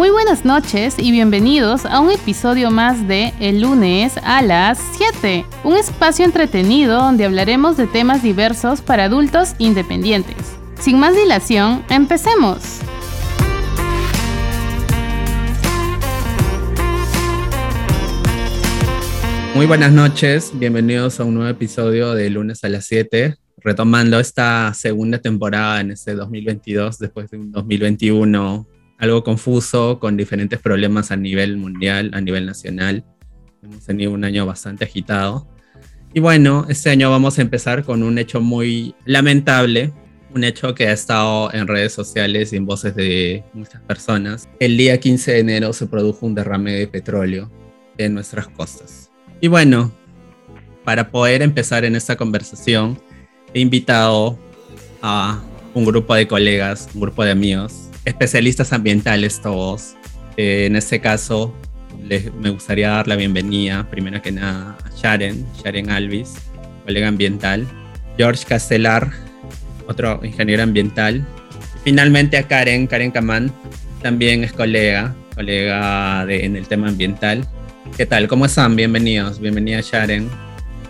Muy buenas noches y bienvenidos a un episodio más de El lunes a las 7, un espacio entretenido donde hablaremos de temas diversos para adultos independientes. Sin más dilación, empecemos. Muy buenas noches, bienvenidos a un nuevo episodio de lunes a las 7, retomando esta segunda temporada en este 2022 después de un 2021 algo confuso, con diferentes problemas a nivel mundial, a nivel nacional. Hemos tenido un año bastante agitado. Y bueno, este año vamos a empezar con un hecho muy lamentable, un hecho que ha estado en redes sociales y en voces de muchas personas. El día 15 de enero se produjo un derrame de petróleo en nuestras costas. Y bueno, para poder empezar en esta conversación, he invitado a un grupo de colegas, un grupo de amigos, especialistas ambientales todos. Eh, en este caso, les, me gustaría dar la bienvenida, primero que nada, a Sharon, Sharon Alvis, colega ambiental, George Castelar, otro ingeniero ambiental, finalmente a Karen, Karen Kamán, también es colega, colega de, en el tema ambiental. ¿Qué tal? ¿Cómo están? Bienvenidos, bienvenida Sharon.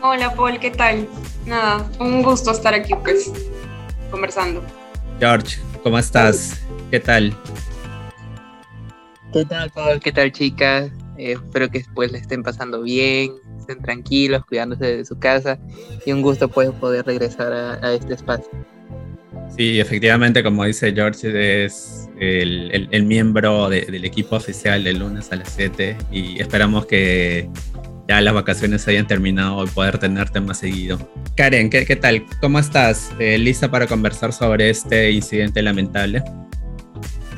Hola Paul, ¿qué tal? Nada, un gusto estar aquí pues conversando. George, ¿cómo estás? ¿Qué tal? ¿Qué tal, Paul? ¿Qué tal, chicas? Eh, espero que después le estén pasando bien, estén tranquilos, cuidándose de su casa y un gusto pues, poder regresar a, este espacio. Sí, efectivamente, como dice George, es el, miembro del equipo oficial del lunes a las 7 y esperamos que ya las vacaciones hayan terminado y poder tenerte más seguido. Karen, ¿qué, tal? ¿Cómo estás? Eh, ¿Lista para conversar sobre este incidente lamentable?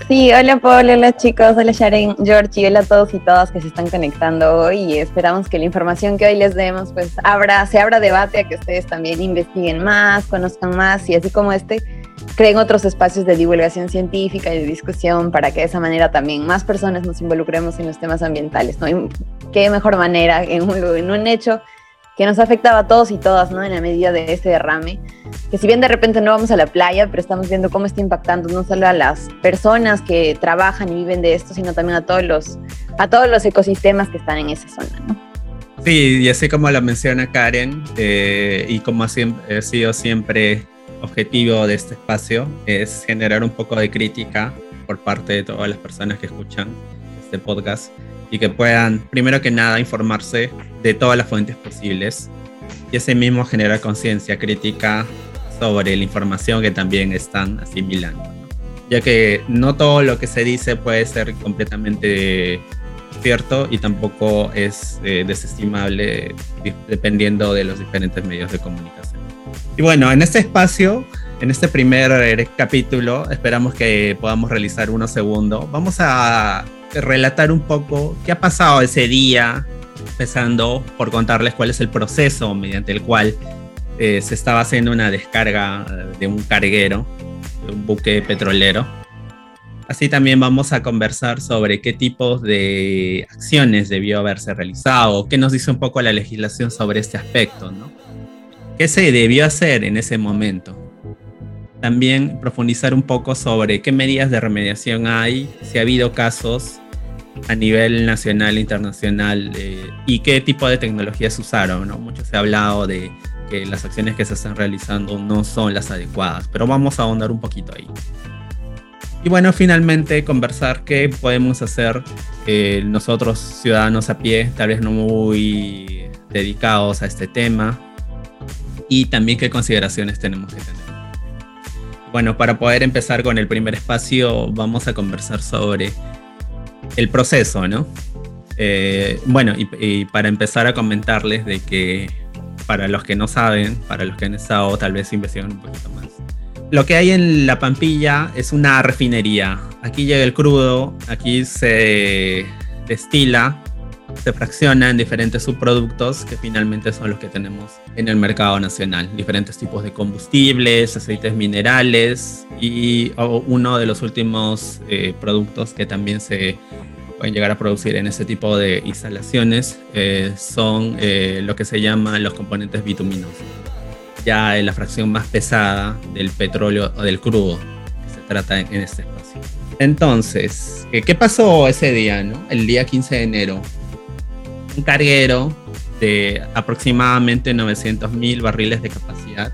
Sí, hola Paul, hola chicos, hola Sharon, George y hola a todos y todas que se están conectando hoy. Y esperamos que la información que hoy les demos pues abra, se abra debate a que ustedes también investiguen más, conozcan más y así como este, creen otros espacios de divulgación científica y de discusión para que de esa manera también más personas nos involucremos en los temas ambientales, ¿no? Y qué mejor manera en en un hecho que nos afectaba a todos y todas, ¿no? En la medida de este derrame, que si bien de repente no vamos a la playa, pero estamos viendo cómo está impactando no solo a las personas que trabajan y viven de esto, sino también a todos los, a todos los ecosistemas que están en esa zona, ¿no? Sí, y así como lo menciona Karen, eh, y como ha sido siempre objetivo de este espacio, es generar un poco de crítica por parte de todas las personas que escuchan este podcast y que puedan, primero que nada, informarse de todas las fuentes posibles y ese mismo generar conciencia crítica sobre la información que también están asimilando. Ya que no todo lo que se dice puede ser completamente cierto y tampoco es eh, desestimable dependiendo de los diferentes medios de comunicación. Y bueno, en este espacio, en este primer capítulo, esperamos que podamos realizar uno segundo. Vamos a relatar un poco qué ha pasado ese día, empezando por contarles cuál es el proceso mediante el cual eh, se estaba haciendo una descarga de un carguero, de un buque petrolero. Así también vamos a conversar sobre qué tipos de acciones debió haberse realizado, qué nos dice un poco la legislación sobre este aspecto, ¿no? ¿Qué se debió hacer en ese momento? También profundizar un poco sobre qué medidas de remediación hay, si ha habido casos a nivel nacional internacional eh, y qué tipo de tecnologías usaron. ¿no? Mucho se ha hablado de que las acciones que se están realizando no son las adecuadas, pero vamos a ahondar un poquito ahí. Y bueno, finalmente conversar qué podemos hacer eh, nosotros ciudadanos a pie, tal vez no muy dedicados a este tema, y también qué consideraciones tenemos que tener. Bueno, para poder empezar con el primer espacio, vamos a conversar sobre el proceso, ¿no? Eh, bueno, y, para empezar a comentarles de que para los que no saben, para los que han estado tal vez investigando un poquito más, lo que hay en la Pampilla es una refinería. Aquí llega el crudo, aquí se destila, se fracciona en diferentes subproductos que finalmente son los que tenemos en el mercado nacional. Diferentes tipos de combustibles, aceites minerales y uno de los últimos eh, productos que también se pueden llegar a producir en ese tipo de instalaciones eh, son eh, lo que se llaman los componentes bituminosos. Ya es la fracción más pesada del petróleo o del crudo que se trata en, este espacio. Entonces, ¿qué pasó ese día, no? El día 15 de enero. Un carguero de aproximadamente 900.000 barriles de capacidad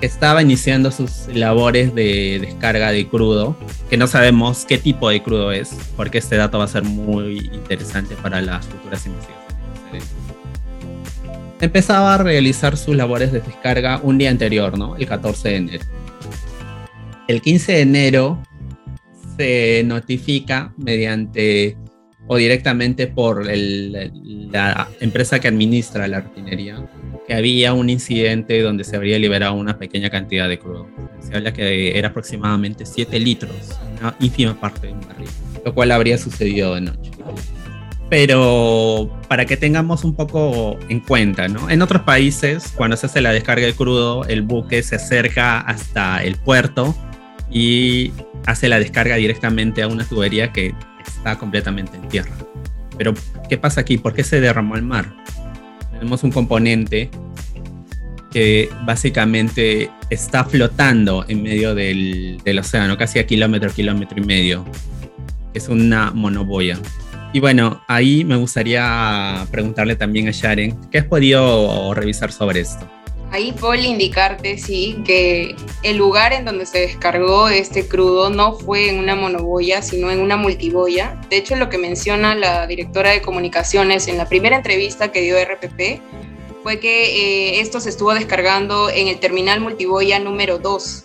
que estaba iniciando sus labores de descarga de crudo, que no sabemos qué tipo de crudo es, porque este dato va a ser muy interesante para las futuras investigaciones. Empezaba a realizar sus labores de descarga un día anterior, ¿no? El 14 de enero. El 15 de enero se notifica mediante o directamente por la empresa que administra la refinería que había un incidente donde se habría liberado una pequeña cantidad de crudo. Se habla que era aproximadamente 7 litros, una ínfima parte de un barril, lo cual habría sucedido de noche. Pero para que tengamos un poco en cuenta, ¿no? En otros países, cuando se hace la descarga de crudo, el buque se acerca hasta el puerto y hace la descarga directamente a una tubería que está completamente en tierra. Pero, ¿qué pasa aquí? ¿Por qué se derramó al mar? Tenemos un componente que básicamente está flotando en medio del, del océano, casi a kilómetro, kilómetro y medio. Es una monoboya. Y bueno, ahí me gustaría preguntarle también a Sharon, ¿qué has podido revisar sobre esto? Ahí puedo indicarte, sí, que el lugar en donde se descargó este crudo no fue en una monoboya, sino en una multiboya. De hecho, lo que menciona la directora de comunicaciones en la primera entrevista que dio RPP fue que eh, esto se estuvo descargando en el terminal multiboya número 2.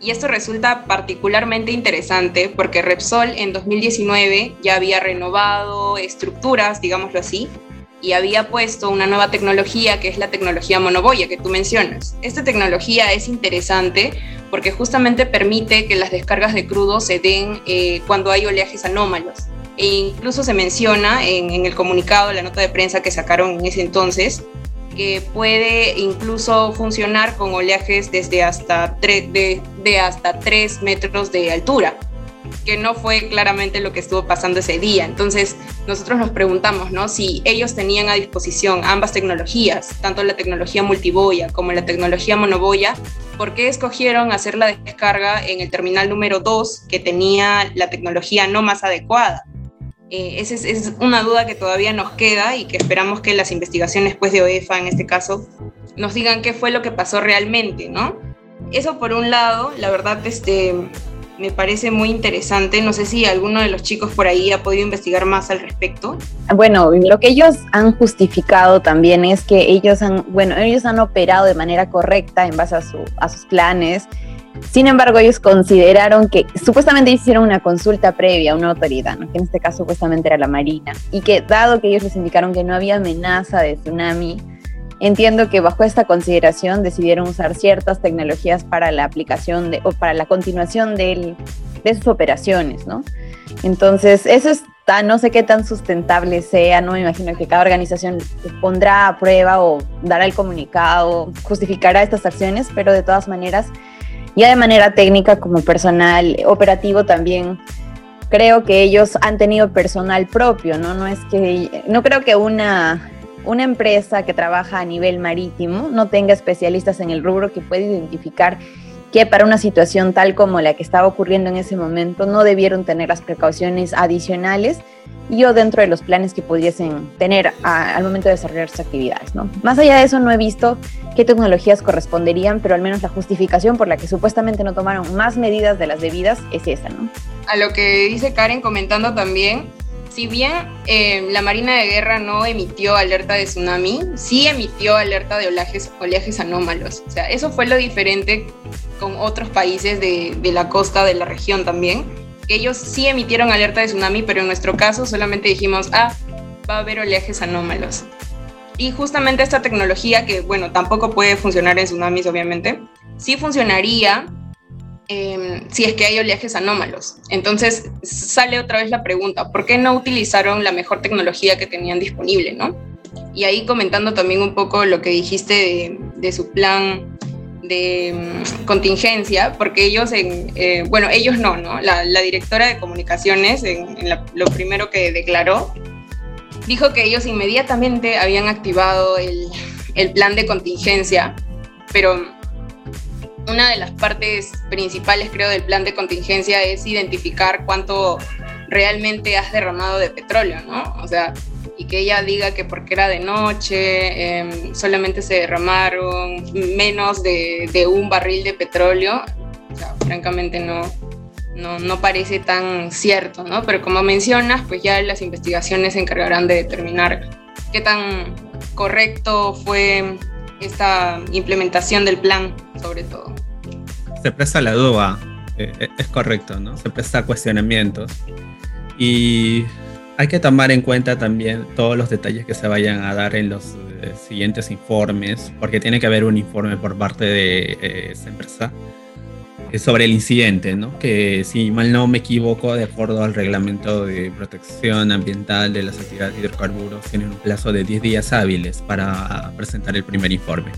Y esto resulta particularmente interesante porque Repsol en 2019 ya había renovado estructuras, digámoslo así, y había puesto una nueva tecnología que es la tecnología monoboya que tú mencionas. Esta tecnología es interesante porque justamente permite que las descargas de crudo se den eh, cuando hay oleajes anómalos. E incluso se menciona en, el comunicado, la nota de prensa que sacaron en ese entonces, que puede incluso funcionar con oleajes desde hasta, de, de hasta 3 metros de altura que no fue claramente lo que estuvo pasando ese día. Entonces, nosotros nos preguntamos, ¿no? Si ellos tenían a disposición ambas tecnologías, tanto la tecnología multiboya como la tecnología monoboya, ¿por qué escogieron hacer la descarga en el terminal número 2 que tenía la tecnología no más adecuada? Eh, esa es, una duda que todavía nos queda y que esperamos que las investigaciones pues, de OEFA, en este caso, nos digan qué fue lo que pasó realmente, ¿no? Eso por un lado, la verdad, este, me parece muy interesante. No sé si alguno de los chicos por ahí ha podido investigar más al respecto. Bueno, lo que ellos han justificado también es que ellos han, bueno, ellos han operado de manera correcta en base a, sus planes. Sin embargo, ellos consideraron que supuestamente hicieron una consulta previa a una autoridad, que en este caso supuestamente era la Marina, y que dado que ellos les indicaron que no había amenaza de tsunami, Entiendo que bajo esta consideración decidieron usar ciertas tecnologías para la aplicación de, o para la continuación de, de sus operaciones, ¿no? Entonces, eso está, no sé qué tan sustentable sea, no me imagino que cada organización pondrá a prueba o dará el comunicado, justificará estas acciones, pero de todas maneras, ya de manera técnica como personal operativo también creo que ellos han tenido personal propio, ¿no? No es que, no creo que una una empresa que trabaja a nivel marítimo no tenga especialistas en el rubro que pueda identificar que para una situación tal como la que estaba ocurriendo en ese momento no debieron tener las precauciones adicionales y o dentro de los planes que pudiesen tener al momento de desarrollar sus actividades. ¿no? Más allá de eso no he visto qué tecnologías corresponderían, pero al menos la justificación por la que supuestamente no tomaron más medidas de las debidas es esa. ¿no? A lo que dice Karen comentando también, si bien eh, la Marina de Guerra no emitió alerta de tsunami, sí emitió alerta de oleajes, oleajes anómalos. O sea, eso fue lo diferente con otros países de, de la costa de la región también. Ellos sí emitieron alerta de tsunami, pero en nuestro caso solamente dijimos, ah, va a haber oleajes anómalos. Y justamente esta tecnología, que bueno, tampoco puede funcionar en tsunamis, obviamente, sí funcionaría Em, si es que hay oleajes anómalos. Entonces sale otra vez la pregunta, ¿por qué no utilizaron la mejor tecnología que tenían disponible? ¿no? Y ahí comentando también un poco lo que dijiste de, su plan de mm, contingencia, porque ellos, en, eh, bueno, ellos no, ¿no? La, directora de comunicaciones, en, lo primero que declaró, dijo que ellos inmediatamente habían activado el, el plan de contingencia, pero una de las partes principales, creo, del plan de contingencia es identificar cuánto realmente has derramado de petróleo, ¿no? O sea, y que ella diga que porque era de noche, em, solamente se derramaron menos de, un barril de petróleo, o francamente no, no, no, parece tan cierto, ¿no? Pero como mencionas, pues ya las investigaciones se encargarán de determinar qué tan correcto fue esta implementación del plan, sobre todo. Se presta la duda, eh, eh, es correcto, ¿no? Se presta cuestionamientos. Y hay que tomar en cuenta también todos los detalles que se vayan a dar en los eh, siguientes informes, porque tiene que haber un informe por parte de esa empresa sobre el incidente, ¿no? que si mal no me equivoco, de acuerdo al reglamento de protección ambiental de las actividades de hidrocarburos, tienen un plazo de 10 días hábiles para presentar el primer informe.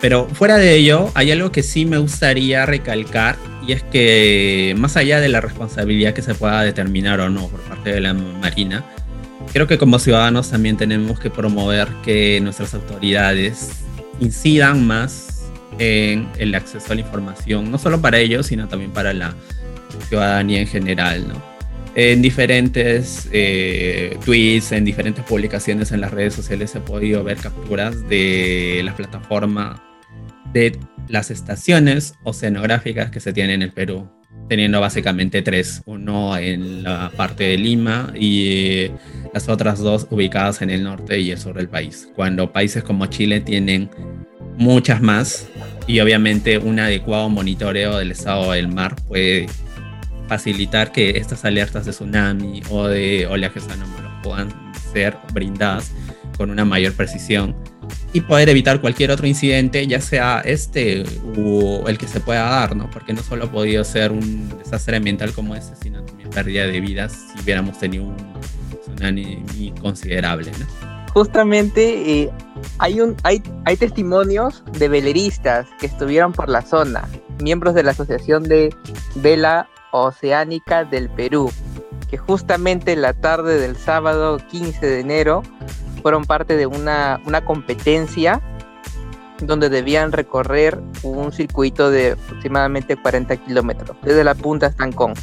Pero fuera de ello, hay algo que sí me gustaría recalcar y es que más allá de la responsabilidad que se pueda determinar o no por parte de la Marina, creo que como ciudadanos también tenemos que promover que nuestras autoridades incidan más en el acceso a la información, no solo para ellos, sino también para la ciudadanía en general, ¿no? En diferentes eh, tweets, en diferentes publicaciones en las redes sociales ha podido ver capturas de la plataforma de las estaciones oceanográficas que se tienen en el Perú, teniendo básicamente tres, uno en la parte de Lima y las otras dos ubicadas en el norte y el sur del país, cuando países como Chile tienen muchas más y obviamente un adecuado monitoreo del estado del mar puede facilitar que estas alertas de tsunami o de oleajes anómalos puedan ser brindadas con una mayor precisión y poder evitar cualquier otro incidente, ya sea este o el que se pueda dar, ¿no? Porque no solo ha podido ser un desastre ambiental como este, sino también pérdida de vidas si hubiéramos tenido un tsunami considerable, justamente eh, hay, un, hay, hay testimonios de veleristas que estuvieron por la zona, miembros de la Asociación de Vela Oceánica del Perú, que justamente la tarde del sábado 15 de enero fueron parte de una, una competencia donde debían recorrer un circuito de aproximadamente 40 kilómetros, desde la punta hasta Ancón,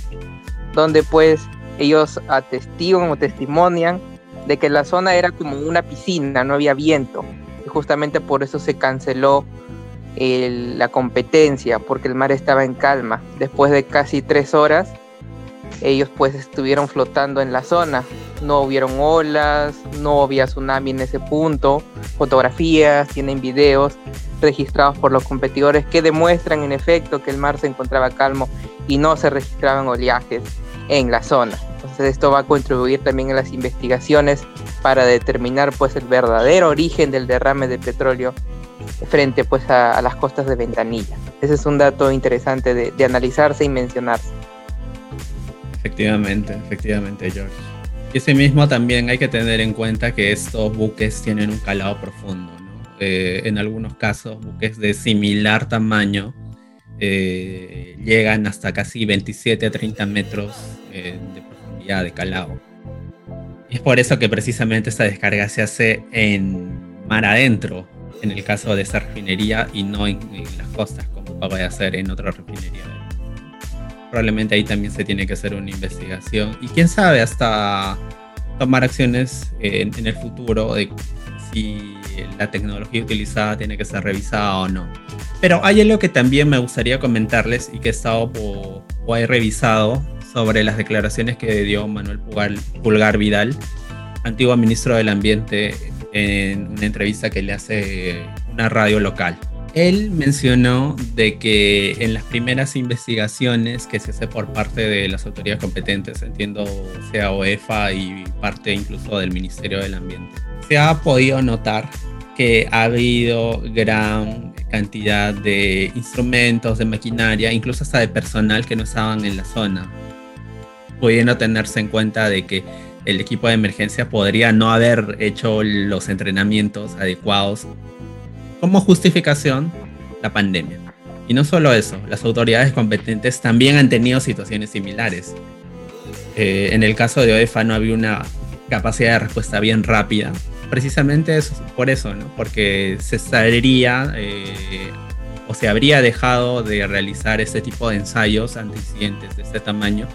donde pues ellos atestiguan o testimonian de que la zona era como una piscina, no había viento. Y justamente por eso se canceló la competencia, porque el mar estaba en calma. Después de casi tres horas, ellos pues estuvieron flotando en la zona. No hubieron olas, no había tsunami en ese punto. Fotografías, tienen videos registrados por los competidores que demuestran en efecto que el mar se encontraba calmo y no se registraban oleajes en la zona. Entonces esto va a contribuir también a las investigaciones para determinar pues el verdadero origen del derrame de petróleo frente pues a, las costas de Ventanilla. Ese es un dato interesante de, de analizarse y mencionarse. Efectivamente, efectivamente, George. Y ese mismo también hay que tener en cuenta que estos buques tienen un calado profundo. ¿no? Eh, en algunos casos, buques de similar tamaño eh, llegan hasta casi 27 a 30 metros eh, de de calado. Es por eso que precisamente esta descarga se hace en mar adentro, en el caso de esta refinería, y no en, las costas, como puede hacer en otra refinería. Probablemente ahí también se tiene que hacer una investigación. Y quién sabe, hasta tomar acciones en, en el futuro de si la tecnología utilizada tiene que ser revisada o no. Pero hay algo que también me gustaría comentarles y que he estado o, he revisado sobre las declaraciones que dio Manuel Pulgar, Vidal, antiguo ministro del Ambiente, en una entrevista que le hace una radio local. Él mencionó de que en las primeras investigaciones que se hace por parte de las autoridades competentes, entiendo sea OEFA y parte incluso del Ministerio del Ambiente, se ha podido notar que ha habido gran cantidad de instrumentos, de maquinaria, incluso hasta de personal que no estaban en la zona, pudiendo tenerse en cuenta de que el equipo de emergencia podría no haber hecho los entrenamientos adecuados como justificación la pandemia. Y no solo eso, las autoridades competentes también han tenido situaciones similares. Eh, en el caso de OEFA no había una capacidad de respuesta bien rápida precisamente eso, por eso, ¿no? Porque se estaría eh, o se habría dejado de realizar este tipo de ensayos ante incidentes de este tamaño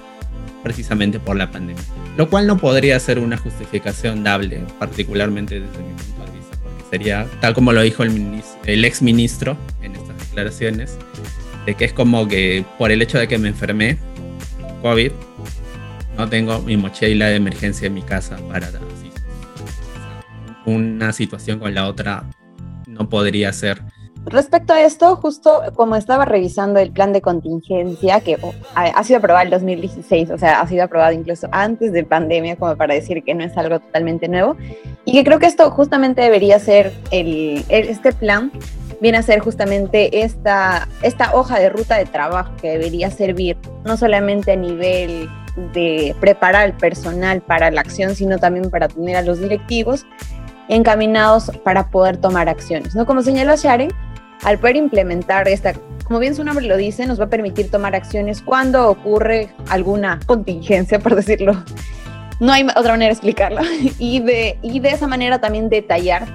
precisamente por la pandemia. Lo cual no podría ser una justificación dable, particularmente desde mi punto de vista, porque sería, tal como lo dijo el, el ex ministro en estas declaraciones, de que es como que por el hecho de que me enfermé, COVID, no tengo mi mochila de emergencia en mi casa para así. Una situación con la otra no podría ser. Respecto a esto, justo como estaba revisando el plan de contingencia, que oh, ha sido aprobado en 2016, o sea, ha sido aprobado incluso antes de pandemia, como para decir que no es algo totalmente nuevo, y que creo que esto justamente debería ser el, este plan, viene a ser justamente esta, esta hoja de ruta de trabajo que debería servir no solamente a nivel de preparar al personal para la acción, sino también para tener a los directivos encaminados para poder tomar acciones. ¿no? Como señaló Sharon, al poder implementar esta, como bien su nombre lo dice, nos va a permitir tomar acciones cuando ocurre alguna contingencia, por decirlo. No hay otra manera de explicarlo. Y de, y de esa manera también detallar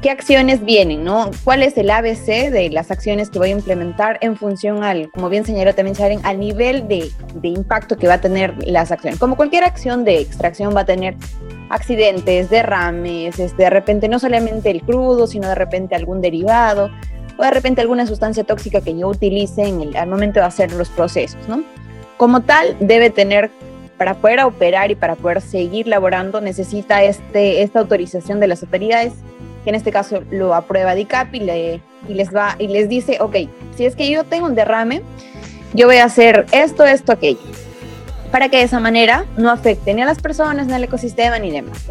qué acciones vienen, ¿no? ¿Cuál es el ABC de las acciones que voy a implementar en función al, como bien señaló también Sharon, al nivel de, de, impacto que va a tener las acciones? Como cualquier acción de extracción va a tener accidentes, derrames, este, de repente no solamente el crudo, sino de repente algún derivado, o de repente alguna sustancia tóxica que yo utilice en el, al momento de hacer los procesos, ¿no? Como tal, debe tener, para poder operar y para poder seguir laborando, necesita este, esta autorización de las autoridades que en este caso lo aprueba DICAP y, le, y les va y les dice, ok, si es que yo tengo un derrame, yo voy a hacer esto, esto, aquello, para que de esa manera no afecte ni a las personas, ni al ecosistema, ni demás.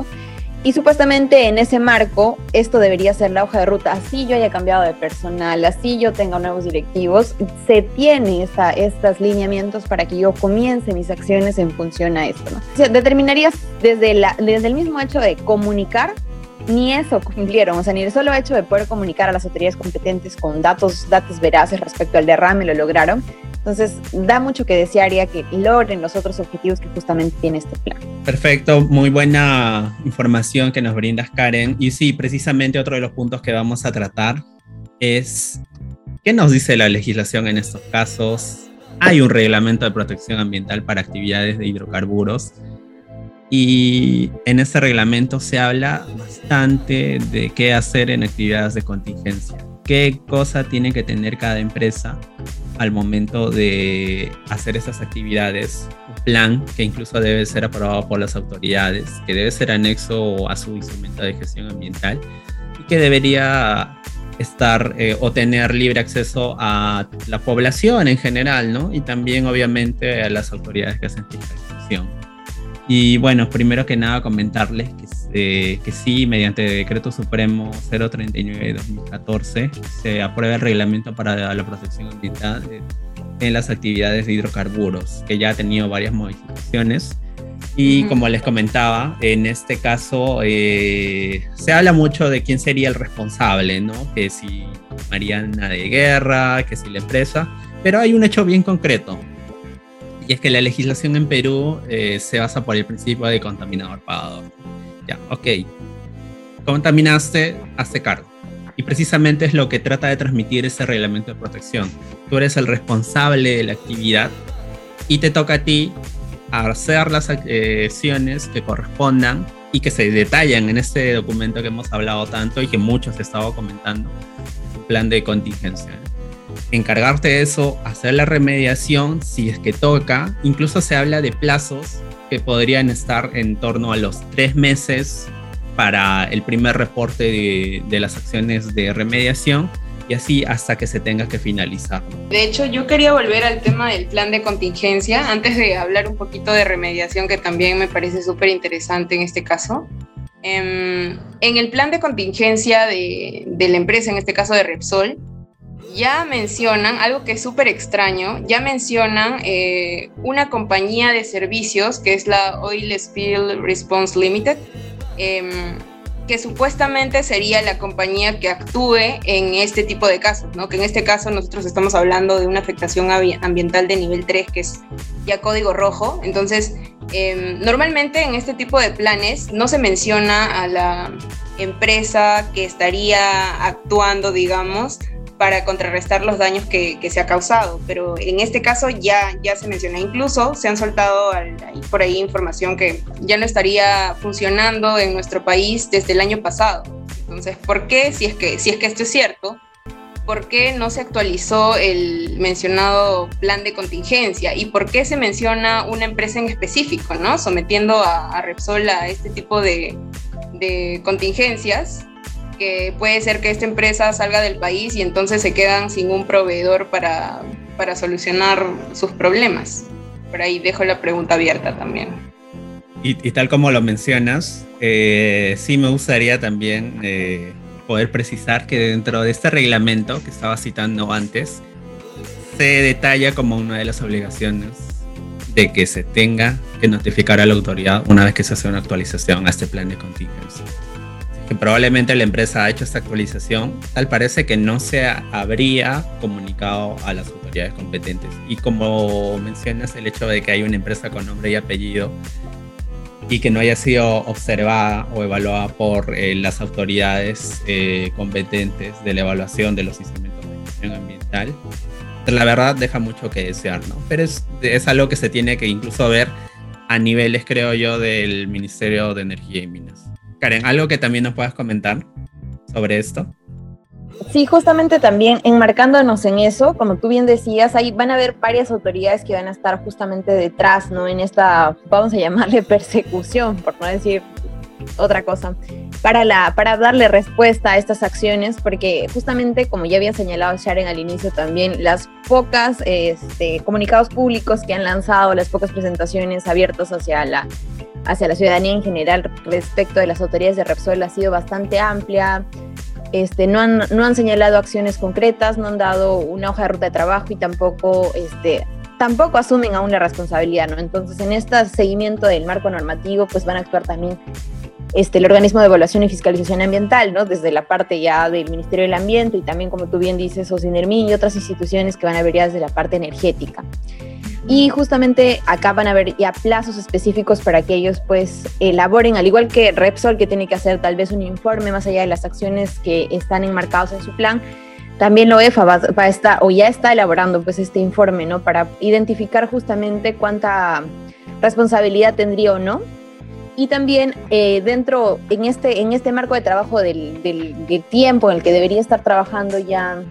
Y supuestamente en ese marco, esto debería ser la hoja de ruta. Así yo haya cambiado de personal, así yo tenga nuevos directivos, se tiene estos lineamientos para que yo comience mis acciones en función a esto. ¿no? determinarías desde, desde el mismo hecho de comunicar ni eso cumplieron, o sea, ni el solo hecho de poder comunicar a las autoridades competentes con datos, datos veraces respecto al derrame lo lograron. Entonces, da mucho que desearía que logren los otros objetivos que justamente tiene este plan. Perfecto, muy buena información que nos brindas, Karen. Y sí, precisamente otro de los puntos que vamos a tratar es qué nos dice la legislación en estos casos. Hay un reglamento de protección ambiental para actividades de hidrocarburos y en ese reglamento se habla bastante de qué hacer en actividades de contingencia, qué cosa tiene que tener cada empresa al momento de hacer esas actividades, un plan que incluso debe ser aprobado por las autoridades, que debe ser anexo a su instrumento de gestión ambiental y que debería estar eh, o tener libre acceso a la población en general, ¿no? Y también obviamente a las autoridades que hacen fiscalización. Y bueno, primero que nada comentarles que, que sí, mediante Decreto Supremo 039 de 2014, se aprueba el reglamento para la protección ambiental en las actividades de hidrocarburos, que ya ha tenido varias modificaciones. Y como les comentaba, en este caso eh, se habla mucho de quién sería el responsable, ¿no? Que si Mariana de Guerra, que si la empresa, pero hay un hecho bien concreto y es que la legislación en Perú eh, se basa por el principio de contaminador pagador. Ya, ok. Contaminaste, hazte cargo. Y precisamente es lo que trata de transmitir ese reglamento de protección. Tú eres el responsable de la actividad y te toca a ti hacer las acciones que correspondan y que se detallan en este documento que hemos hablado tanto y que muchos estado comentando, plan de contingencia encargarte de eso, hacer la remediación si es que toca. Incluso se habla de plazos que podrían estar en torno a los tres meses para el primer reporte de, las acciones de remediación y así hasta que se tenga que finalizar. De hecho, yo quería volver al tema del plan de contingencia antes de hablar un poquito de remediación, que también me parece súper interesante en este caso. Em, en el plan de contingencia de, la empresa, en este caso de Repsol, ya mencionan algo que es súper extraño, ya mencionan eh, una compañía de servicios que es la Oil Spill Response Limited, em, que supuestamente sería la compañía que actúe en este tipo de casos, ¿no? que en este caso nosotros estamos hablando de una afectación ambiental de nivel 3, que es ya código rojo, entonces em, normalmente en este tipo de planes no se menciona a la empresa que estaría actuando, digamos, para contrarrestar los daños que, se ha causado. Pero en este caso ya, ya se menciona, incluso se han soltado por ahí información que ya no estaría funcionando en nuestro país desde el año pasado. Entonces, ¿por qué, si es que, si es que esto es cierto, por qué no se actualizó el mencionado plan de contingencia y por qué se menciona una empresa en específico, ¿no? Sometiendo a, Repsol a este tipo de, de contingencias que puede ser que esta empresa salga del país y entonces se quedan sin un proveedor para, para solucionar sus problemas. Por ahí dejo la pregunta abierta también. Y, tal como lo mencionas, eh, sí me gustaría también eh, poder precisar que dentro de este reglamento que estaba citando antes, se detalla como una de las obligaciones de que se tenga que notificar a la autoridad una vez que se hace una actualización a este plan de contingencia que probablemente la empresa ha hecho esta actualización, tal parece que no se habría comunicado a las autoridades competentes. Y como mencionas, el hecho de que hay una empresa con nombre y apellido y que no haya sido observada o evaluada por eh, las autoridades eh, competentes de la evaluación de los instrumentos de gestión ambiental, la verdad deja mucho que desear, ¿no? Pero es, es algo que se tiene que incluso ver a niveles, creo yo, del Ministerio de Energía y Minas. Karen, ¿algo que también nos puedas comentar sobre esto? Sí, justamente también enmarcándonos en eso, como tú bien decías, ahí van a haber varias autoridades que van a estar justamente detrás, ¿no? En esta, vamos a llamarle persecución, por no decir otra cosa, para, la, para darle respuesta a estas acciones, porque justamente, como ya había señalado Sharon al inicio también, las pocas este, comunicados públicos que han lanzado, las pocas presentaciones abiertas hacia la hacia la ciudadanía en general respecto de las autoridades de Repsol ha sido bastante amplia. Este, no, han, no han señalado acciones concretas, no han dado una hoja de ruta de trabajo y tampoco, este, tampoco asumen aún la responsabilidad, ¿no? Entonces, en este seguimiento del marco normativo, pues van a actuar también este, el organismo de evaluación y fiscalización ambiental, ¿no? Desde la parte ya del Ministerio del Ambiente y también, como tú bien dices, OSINERMIN y otras instituciones que van a ver ya desde la parte energética. Y justamente acá van a haber ya plazos específicos para que ellos pues elaboren, al igual que Repsol que tiene que hacer tal vez un informe más allá de las acciones que están enmarcados en su plan, también la OEFA va, a estar o ya está elaborando pues este informe, ¿no? Para identificar justamente cuánta responsabilidad tendría o no. Y también eh, dentro, en este, en este marco de trabajo del, del tiempo en el que debería estar trabajando ya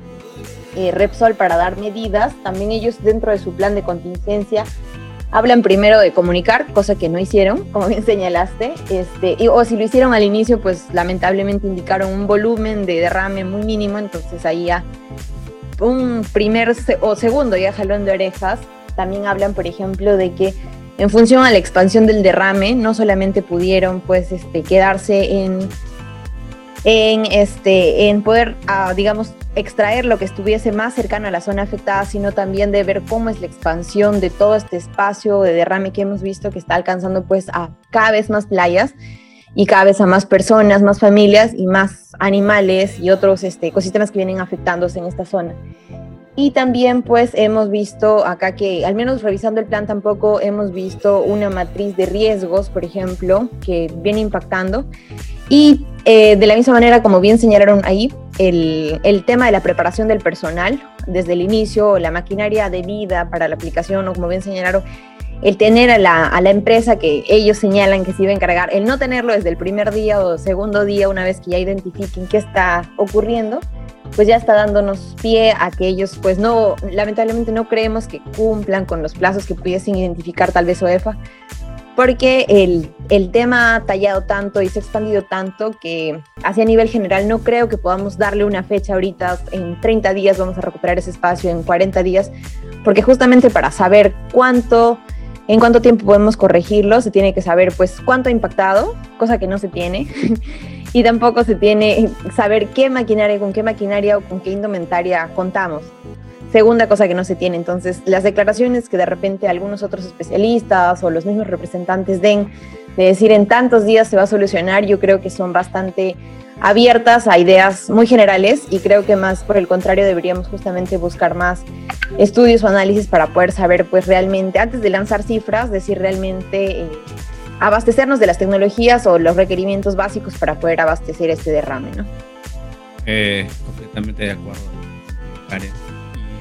eh, Repsol para dar medidas, también ellos dentro de su plan de contingencia hablan primero de comunicar, cosa que no hicieron, como bien señalaste, este, o si lo hicieron al inicio, pues lamentablemente indicaron un volumen de derrame muy mínimo, entonces ahí ya un primer o segundo ya jalón de orejas, también hablan, por ejemplo, de que en función a la expansión del derrame, no solamente pudieron pues este, quedarse en en, este, en poder, ah, digamos, extraer lo que estuviese más cercano a la zona afectada, sino también de ver cómo es la expansión de todo este espacio de derrame que hemos visto que está alcanzando pues a cada vez más playas y cada vez a más personas, más familias y más animales y otros este, ecosistemas que vienen afectándose en esta zona. Y también pues hemos visto acá que, al menos revisando el plan tampoco hemos visto una matriz de riesgos, por ejemplo, que viene impactando. Y eh, de la misma manera, como bien señalaron ahí, el, el, tema de la preparación del personal desde el inicio, la maquinaria de vida para la aplicación, o como bien señalaron, el tener a la, a la, empresa que ellos señalan que se iba a encargar, el no tenerlo desde el primer día o segundo día, una vez que ya identifiquen qué está ocurriendo, pues ya está dándonos pie a que ellos, pues no, lamentablemente no creemos que cumplan con los plazos que pudiesen identificar tal vez OEFA, porque el, el, tema ha tallado tanto y se ha expandido tanto que hacia nivel general no creo que podamos darle una fecha ahorita, en 30 días vamos a recuperar ese espacio, en 40 días, porque justamente para saber cuánto, en cuánto tiempo podemos corregirlo, se tiene que saber pues cuánto ha impactado, cosa que no se tiene, y tampoco se tiene saber qué maquinaria, con qué maquinaria o con qué indumentaria contamos. Segunda cosa que no se tiene, entonces las declaraciones que de repente algunos otros especialistas o los mismos representantes den de decir en tantos días se va a solucionar, yo creo que son bastante abiertas a ideas muy generales y creo que más por el contrario deberíamos justamente buscar más estudios o análisis para poder saber pues realmente antes de lanzar cifras, decir realmente eh, abastecernos de las tecnologías o los requerimientos básicos para poder abastecer este derrame, ¿no? Eh, completamente de acuerdo. Karen.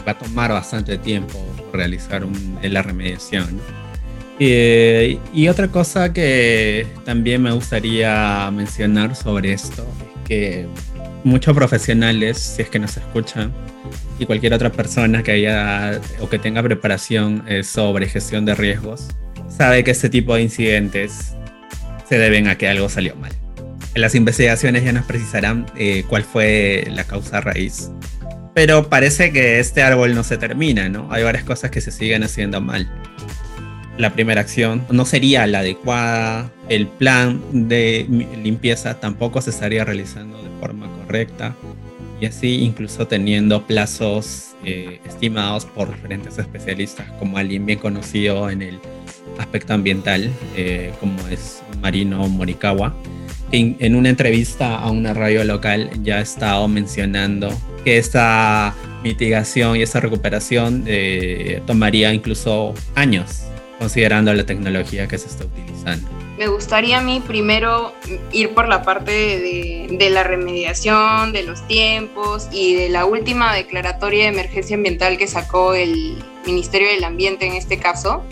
Y va a tomar bastante tiempo realizar la remediación. y otra cosa que también me gustaría mencionar sobre esto es que muchos profesionales, si es que nos escuchan, y cualquier otra persona que haya o que tenga preparación eh, sobre gestión de riesgos, sabe que este tipo de incidentes se deben a que algo salió mal. En las investigaciones ya nos precisarán eh, cuál fue la causa raíz. Pero parece que este árbol no se termina, ¿no? Hay varias cosas que se siguen haciendo mal. La primera acción no sería la adecuada, el plan de limpieza tampoco se estaría realizando de forma correcta, y así incluso teniendo plazos eh, estimados por diferentes especialistas, como alguien bien conocido en el aspecto ambiental, eh, como es Marino Morikawa, que en una entrevista a una radio local ya ha estado mencionando que esta mitigación y esta recuperación eh, tomaría incluso años, considerando la tecnología que se está utilizando me gustaría a mí primero ir por la parte de, la remediación, de los tiempos y de la última declaratoria de emergencia ambiental que sacó el Ministerio del Ambiente en este caso.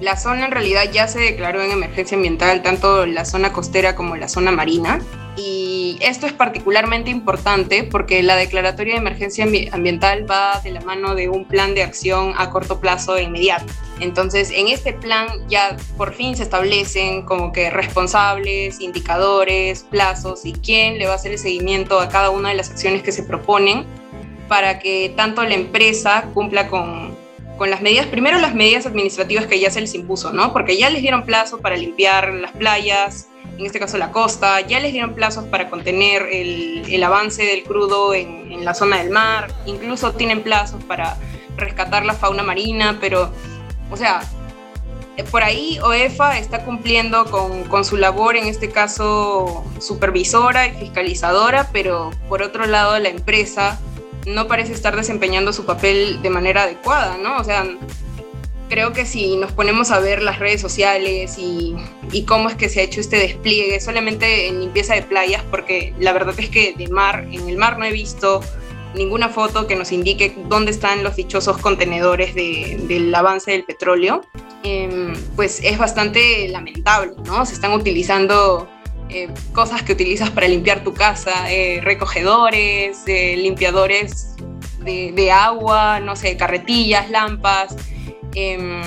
La zona en realidad ya se declaró en emergencia ambiental, tanto la zona costera como la zona marina. Y esto es particularmente importante porque la declaratoria de emergencia ambiental va de la mano de un plan de acción a corto plazo e inmediato. Entonces, en este plan ya por fin se establecen como que responsables, indicadores, plazos y quién le va a hacer el seguimiento a cada una de las acciones que se proponen para que tanto la empresa cumpla con, con las medidas, primero las medidas administrativas que ya se les impuso, ¿no? Porque ya les dieron plazo para limpiar las playas, en este caso la costa, ya les dieron plazos para contener el, avance del crudo en, la zona del mar, incluso tienen plazos para rescatar la fauna marina, pero, o sea, por ahí OEFA está cumpliendo con, con, su labor, en este caso supervisora y fiscalizadora, pero por otro lado la empresa no parece estar desempeñando su papel de manera adecuada, ¿no? O sea, creo que si nos ponemos a ver las redes sociales y, cómo es que se ha hecho este despliegue, solamente en limpieza de playas, porque la verdad es que de mar, en el mar no he visto ninguna foto que nos indique dónde están los dichosos contenedores del avance del petróleo, em, pues es bastante lamentable, ¿no? Se están utilizando eh, cosas que utilizas para limpiar tu casa, eh, recogedores, eh, limpiadores de, de agua, no sé, carretillas, lampas. Em,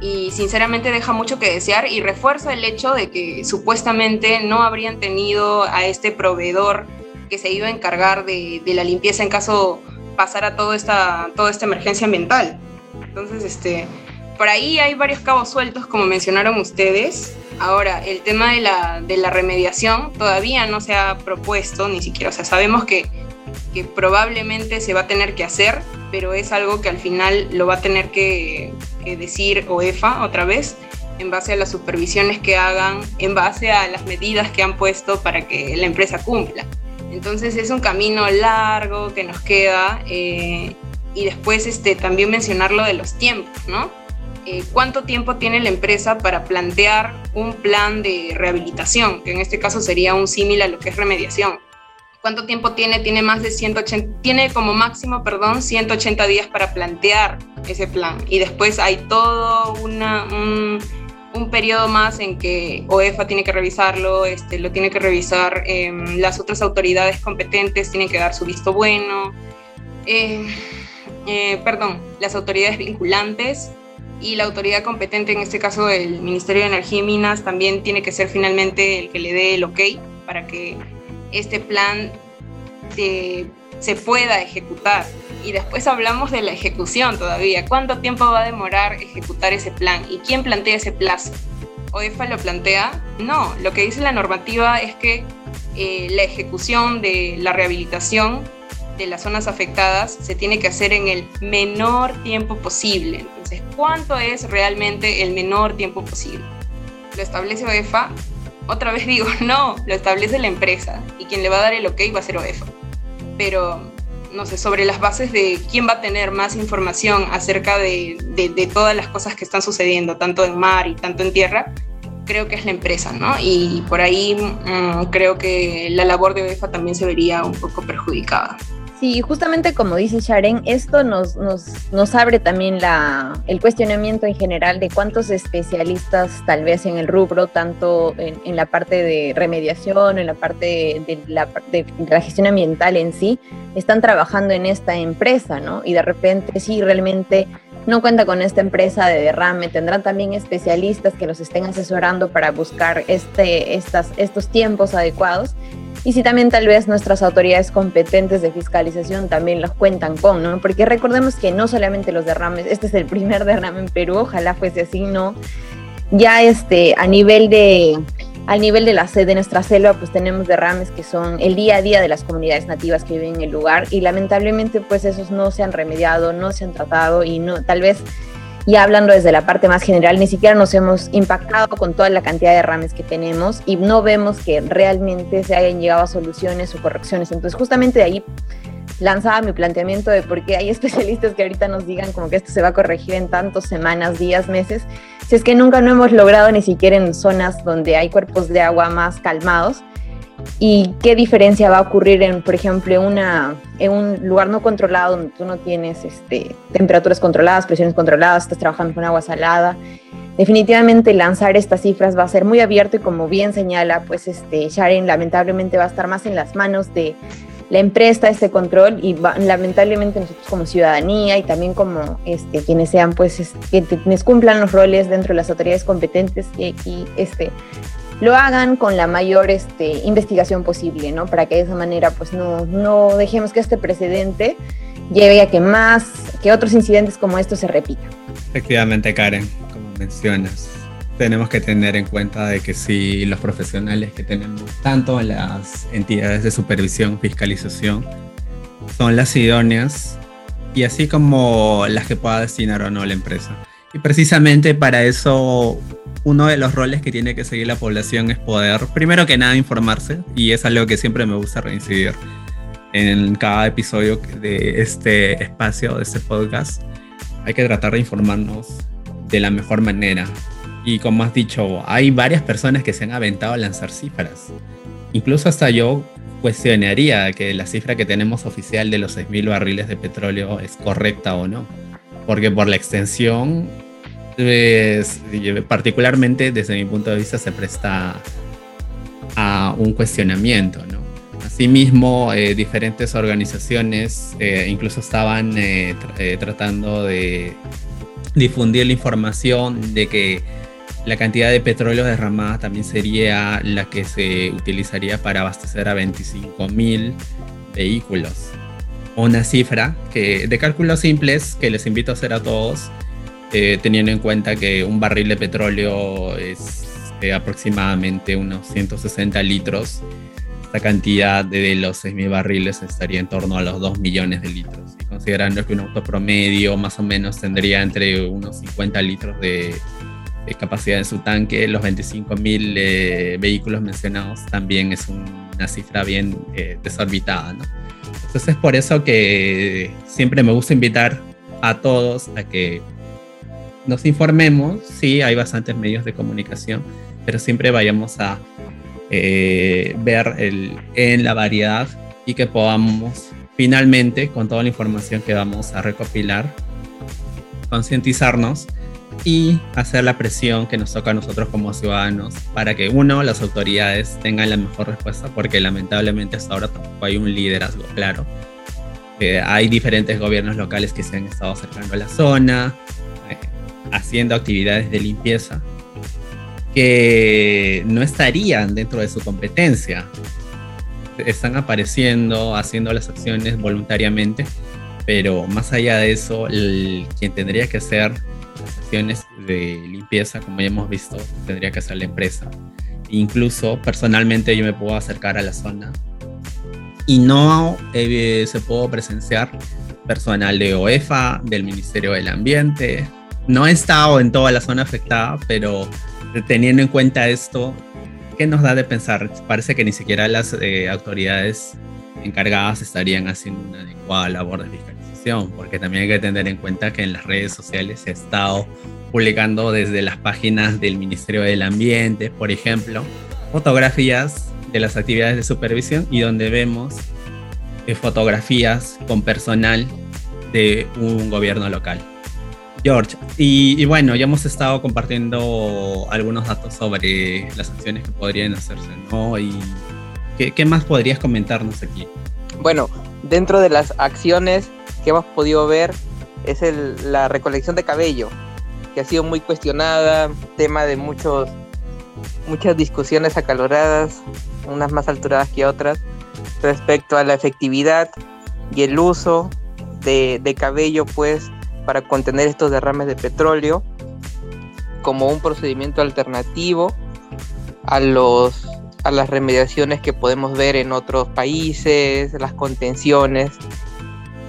y sinceramente deja mucho que desear y refuerza el hecho de que supuestamente no habrían tenido a este proveedor que se iba a encargar de, la limpieza en caso pasara toda esta, toda esta emergencia ambiental. Entonces, este, por ahí hay varios cabos sueltos, como mencionaron ustedes. Ahora, el tema de la, de la remediación todavía no se ha propuesto, ni siquiera, o sea, sabemos que que probablemente se va a tener que hacer, pero es algo que al final lo va a tener que, decir OEFA otra vez, en base a las supervisiones que hagan, en base a las medidas que han puesto para que la empresa cumpla. Entonces es un camino largo que nos queda eh, y después este, también mencionar lo de los tiempos, ¿no? Eh, ¿Cuánto tiempo tiene la empresa para plantear un plan de rehabilitación? Que en este caso sería un símil a lo que es remediación ¿Cuánto tiempo tiene? Tiene más de 180, tiene como máximo, perdón, 180 días para plantear ese plan. Y después hay todo una, un, un periodo más en que OEFA tiene que revisarlo, este, lo tiene que revisar, em, las otras autoridades competentes tienen que dar su visto bueno, eh, eh, perdón, las autoridades vinculantes y la autoridad competente, en este caso el Ministerio de Energía y Minas, también tiene que ser finalmente el que le dé el ok para que este plan se pueda ejecutar. Y después hablamos de la ejecución todavía. ¿Cuánto tiempo va a demorar ejecutar ese plan? ¿Y quién plantea ese plazo? ¿OEFA lo plantea? No, lo que dice la normativa es que eh, la ejecución de la rehabilitación de las zonas afectadas se tiene que hacer en el menor tiempo posible. Entonces, ¿cuánto es realmente el menor tiempo posible? Lo establece OEFA otra vez digo, no, lo establece la empresa y quien le va a dar el ok va a ser OEFA. Pero, no sé, sobre las bases de quién va a tener más información acerca de, todas las cosas que están sucediendo, tanto en mar y tanto en tierra, creo que es la empresa, ¿no? Y por ahí mm, creo que la labor de OEFA también se vería un poco perjudicada. Sí, justamente como dice Sharen, esto nos, nos, nos abre también la, el cuestionamiento en general de cuántos especialistas tal vez en el rubro, tanto en, la parte de remediación, en la parte de la, de la, gestión ambiental en sí, están trabajando en esta empresa, ¿no? Y de repente sí, realmente no cuenta con esta empresa de derrame, tendrán también especialistas que los estén asesorando para buscar este, estas, estos tiempos adecuados y si también tal vez nuestras autoridades competentes de fiscalización también los cuentan con, ¿no? Porque recordemos que no solamente los derrames, este es el primer derrame en Perú, ojalá fuese así, ¿no? Ya este, a nivel de, al nivel de la sede de nuestra selva, pues tenemos derrames que son el día a día de las comunidades nativas que viven en el lugar y lamentablemente pues esos no se han remediado, no se han tratado y no, tal vez y hablando desde la parte más general, ni siquiera nos hemos impactado con toda la cantidad de rames que tenemos y no vemos que realmente se hayan llegado a soluciones o correcciones. Entonces, justamente de ahí lanzaba mi planteamiento de por qué hay especialistas que ahorita nos digan como que esto se va a corregir en tantas semanas, días, meses, si es que nunca no hemos logrado ni siquiera en zonas donde hay cuerpos de agua más calmados y qué diferencia va a ocurrir en, por ejemplo, una, en un lugar no controlado donde tú no tienes este, temperaturas controladas, presiones controladas, estás trabajando con agua salada. Definitivamente lanzar estas cifras va a ser muy abierto y como bien señala, pues este, Sharon lamentablemente va a estar más en las manos de la empresa este control y lamentablemente nosotros como ciudadanía y también como este, quienes sean pues quienes cumplan los roles dentro de las autoridades competentes y, y este, lo hagan con la mayor este, investigación posible, ¿no? Para que de esa manera pues no, no dejemos que este precedente lleve a que más, que otros incidentes como estos se repitan. Efectivamente, Karen, como mencionas, tenemos que tener en cuenta de que si los profesionales que tenemos, tanto las entidades de supervisión, fiscalización, son las idóneas y así como las que pueda destinar o no la empresa. Y precisamente para eso uno de los roles que tiene que seguir la población es poder, primero que nada, informarse, y es algo que siempre me gusta reincidir en cada episodio de este espacio, de este podcast. Hay que tratar de informarnos de la mejor manera. Y como has dicho, hay varias personas que se han aventado a lanzar cifras. Incluso hasta yo cuestionaría que la cifra que tenemos oficial de los 6.000 barriles de petróleo es correcta o no. Porque por la extensión particularmente desde mi punto de vista se presta a un cuestionamiento, ¿no? Asimismo, eh, diferentes organizaciones eh, incluso estaban eh, tratando de difundir la información de que la cantidad de petróleo derramada también sería la que se utilizaría para abastecer a 25 mil vehículos. Una cifra que de cálculos simples que les invito a hacer a todos eh, teniendo en cuenta que un barril de petróleo es eh, aproximadamente unos 160 litros. Esta cantidad de, los 6.000 barriles estaría en torno a los 2 millones de litros. Y considerando que un auto promedio más o menos tendría entre unos 50 litros de, capacidad en su tanque, los 25.000 eh, vehículos mencionados también es una cifra bien desorbitada. ¿no? Entonces es por eso que siempre me gusta invitar a todos a que nos informemos, sí, hay bastantes medios de comunicación, pero siempre vayamos a eh, ver el, en la variedad y que podamos finalmente, con toda la información que vamos a recopilar, concientizarnos y hacer la presión que nos toca a nosotros como ciudadanos para que uno, las autoridades tengan la mejor respuesta, porque lamentablemente hasta ahora tampoco hay un liderazgo claro. Eh, hay diferentes gobiernos locales que se han estado acercando a la zona, haciendo actividades de limpieza que no estarían dentro de su competencia. Están apareciendo, haciendo las acciones voluntariamente, pero más allá de eso, quien tendría que hacer las acciones de limpieza, como ya hemos visto, tendría que hacer la empresa. Incluso personalmente yo me puedo acercar a la zona y no eh, se puedo presenciar personal de OEFA, del Ministerio del Ambiente, no he estado en toda la zona afectada, pero teniendo en cuenta esto, ¿qué nos da de pensar? Parece que ni siquiera las eh, autoridades encargadas estarían haciendo una adecuada labor de fiscalización, porque también hay que tener en cuenta que en las redes sociales se ha estado publicando desde las páginas del Ministerio del Ambiente, por ejemplo, fotografías de las actividades de supervisión y donde vemos eh, fotografías con personal de un gobierno local. George, y, bueno, ya hemos estado compartiendo algunos datos sobre las acciones que podrían hacerse, ¿no? Y ¿qué, qué más podrías comentarnos aquí? Bueno, dentro de las acciones que hemos podido ver es la recolección de cabello, que ha sido muy cuestionada, tema de muchos, muchas discusiones acaloradas, unas más alteradas que otras, respecto a la efectividad y el uso de, de cabello, pues, para contener estos derrames de petróleo como un procedimiento alternativo a los a las remediaciones que podemos ver en otros países, las contenciones.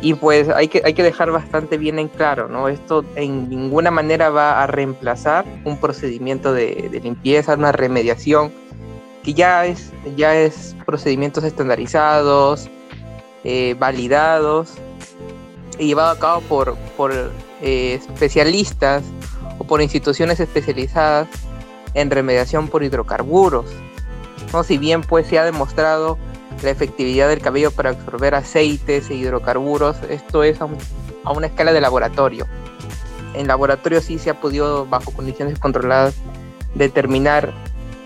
Y pues hay que, hay que dejar bastante bien en claro, ¿no? Esto en ninguna manera va a reemplazar un procedimiento de, de limpieza, una remediación, que ya es, ya es procedimientos estandarizados, eh, validados llevado a cabo por, por eh, especialistas o por instituciones especializadas en remediación por hidrocarburos. ¿no? Si bien pues se ha demostrado la efectividad del cabello para absorber aceites e hidrocarburos, esto es a, una escala de laboratorio. En laboratorio sí se ha podido, bajo condiciones controladas, determinar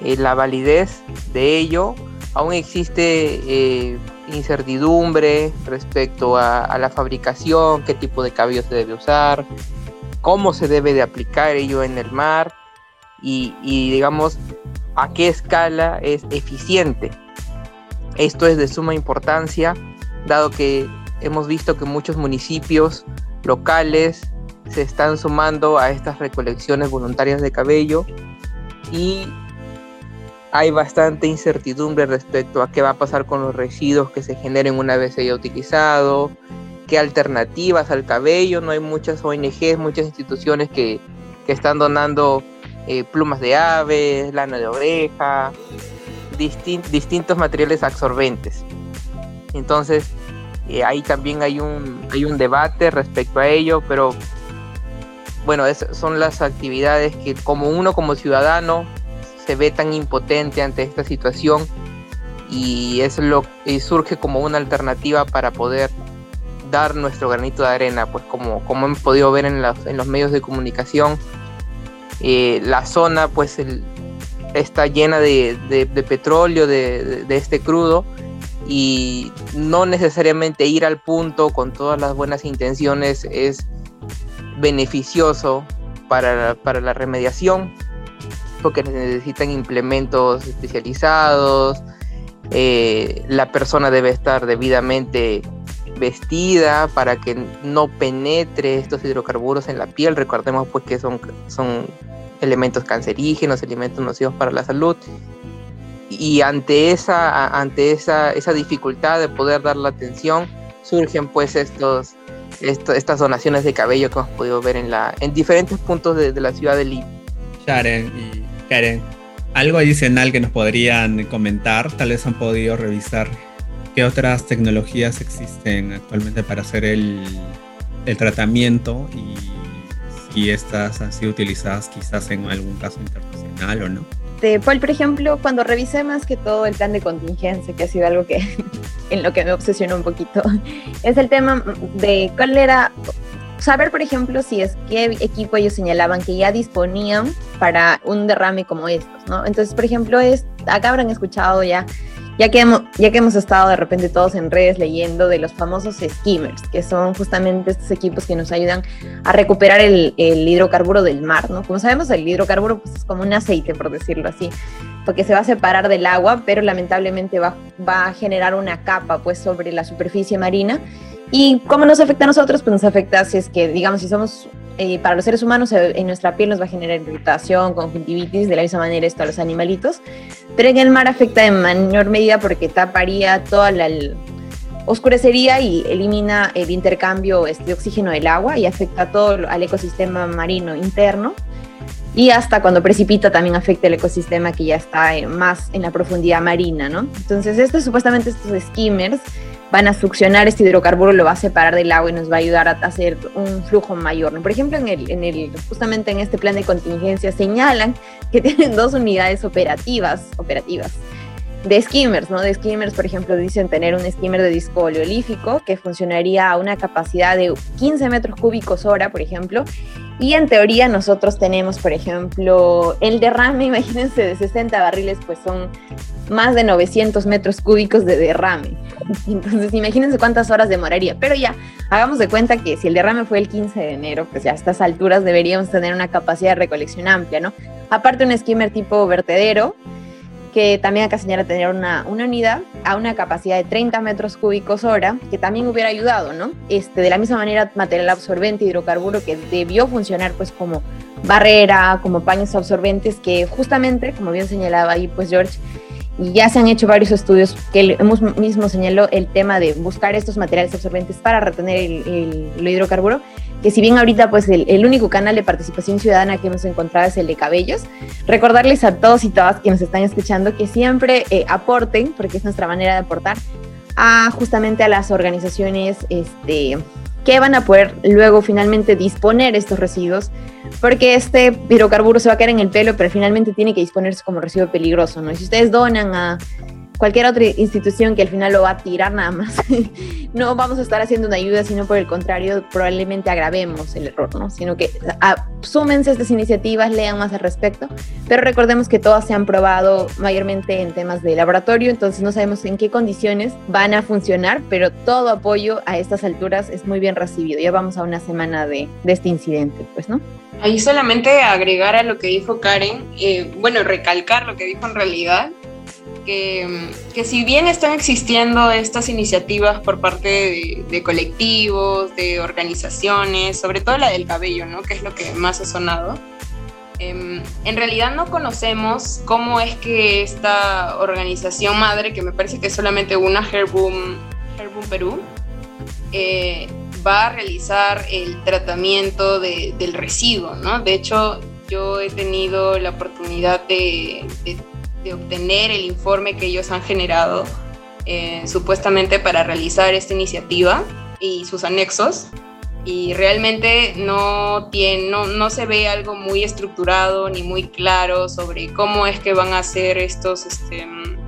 eh, la validez de ello. Aún existe eh, incertidumbre respecto a, la fabricación, qué tipo de cabello se debe usar, cómo se debe de aplicar ello en el mar y, digamos a qué escala es eficiente. Esto es de suma importancia, dado que hemos visto que muchos municipios locales se están sumando a estas recolecciones voluntarias de cabello y hay bastante incertidumbre respecto a qué va a pasar con los residuos que se generen una vez se haya utilizado, qué alternativas al cabello, no hay muchas ONGs, muchas instituciones que, están donando eh, plumas de aves, lana de oreja, distintos materiales absorbentes. Entonces, eh, ahí también hay un, hay un debate respecto a ello, pero bueno, son las actividades que como uno como ciudadano se ve tan impotente ante esta situación y es lo y surge como una alternativa para poder dar nuestro granito de arena, pues como, como hemos podido ver en, los medios de comunicación, eh, la zona pues está llena de, de, petróleo, de, de, este crudo, y no necesariamente ir al punto con todas las buenas intenciones es beneficioso para, para la remediación, porque necesitan implementos especializados, eh, la persona debe estar debidamente vestida para que no penetre estos hidrocarburos en la piel. Recordemos pues que son, son elementos cancerígenos, elementos nocivos para la salud. Y ante esa, ante esa, esa dificultad de poder dar la atención, surgen pues estos, estas donaciones de cabello que hemos podido ver en, la, en diferentes puntos de, la ciudad de Lima. Sharon, y Karen, algo adicional que nos podrían comentar, tal vez han podido revisar qué otras tecnologías existen actualmente para hacer el, tratamiento y si estas han sido utilizadas quizás en algún caso internacional o no. Paul, por ejemplo, cuando revisé más que todo el plan de contingencia, que ha sido algo que en lo que me obsesionó un poquito, es el tema de cuál era saber, por ejemplo, si es qué equipo ellos señalaban que ya disponían para un derrame como estos, ¿no? Entonces, por ejemplo, es, acá habrán escuchado ya, ya que, hemos, ya que hemos estado de repente todos en redes leyendo de los famosos skimmers, que son justamente estos equipos que nos ayudan a recuperar el, hidrocarburo del mar, ¿no? Como sabemos, el hidrocarburo pues, es como un aceite, por decirlo así, porque se va a separar del agua, pero lamentablemente va, va a generar una capa pues sobre la superficie marina ¿Y cómo nos afecta a nosotros? Pues nos afecta si es que, digamos, si somos, eh, para los seres humanos, eh, en nuestra piel nos va a generar irritación, conjuntivitis, de la misma manera esto a los animalitos, pero en el mar afecta en mayor medida porque taparía toda la... oscurecería y elimina el intercambio este, de oxígeno del agua y afecta todo al ecosistema marino interno. Y hasta cuando precipita también afecta el ecosistema que ya está eh, más en la profundidad marina, ¿no? Entonces, esto supuestamente estos skimmers van a succionar este hidrocarburo, lo va a separar del agua y nos va a ayudar a hacer un flujo mayor. Por ejemplo, en el, en el, justamente en este plan de contingencia señalan que tienen dos unidades operativas, operativas de skimmers, ¿no? De skimmers, por ejemplo, dicen tener un skimmer de disco oleolífico que funcionaría a una capacidad de 15 metros cúbicos hora, por ejemplo. Y en teoría nosotros tenemos, por ejemplo, el derrame, imagínense, de 60 barriles, pues son más de 900 metros cúbicos de derrame. Entonces, imagínense cuántas horas demoraría. Pero ya, hagamos de cuenta que si el derrame fue el 15 de enero, pues ya a estas alturas deberíamos tener una capacidad de recolección amplia, ¿no? Aparte, un skimmer tipo vertedero, que también acá señala tener una, una, unidad a una capacidad de 30 metros cúbicos hora, que también hubiera ayudado, ¿no? Este, de la misma manera, material absorbente, hidrocarburo, que debió funcionar pues como barrera, como paños absorbentes, que justamente, como bien señalaba ahí pues George, ya se han hecho varios estudios que hemos mismo señaló el tema de buscar estos materiales absorbentes para retener el, hidrocarburo, que si bien ahorita pues el, el, único canal de participación ciudadana que hemos encontrado es el de cabellos, recordarles a todos y todas que nos están escuchando que siempre eh, aporten, porque es nuestra manera de aportar, a justamente a las organizaciones este, que van a poder luego finalmente disponer estos residuos, porque este hidrocarburo se va a quedar en el pelo, pero finalmente tiene que disponerse como residuo peligroso, ¿no? Y si ustedes donan a cualquier otra institución que al final lo va a tirar nada más, no vamos a estar haciendo una ayuda, sino por el contrario, probablemente agravemos el error, ¿no? Sino que súmense estas iniciativas, lean más al respecto, pero recordemos que todas se han probado mayormente en temas de laboratorio, entonces no sabemos en qué condiciones van a funcionar, pero todo apoyo a estas alturas es muy bien recibido. Ya vamos a una semana de, de este incidente, pues, ¿no? Ahí solamente agregar a lo que dijo Karen, eh, bueno, recalcar lo que dijo en realidad, que, si bien están existiendo estas iniciativas por parte de, colectivos, de organizaciones, sobre todo la del cabello, ¿no? que es lo que más ha sonado, eh, en realidad no conocemos cómo es que esta organización madre, que me parece que es solamente una, Herboom, Herboom Perú, eh, va a realizar el tratamiento de, del residuo. ¿no? De hecho, yo he tenido la oportunidad de de obtener el informe que ellos han generado eh, supuestamente para realizar esta iniciativa y sus anexos. Y realmente no, tiene, no, no se ve algo muy estructurado ni muy claro sobre cómo es que van a hacer estos, este,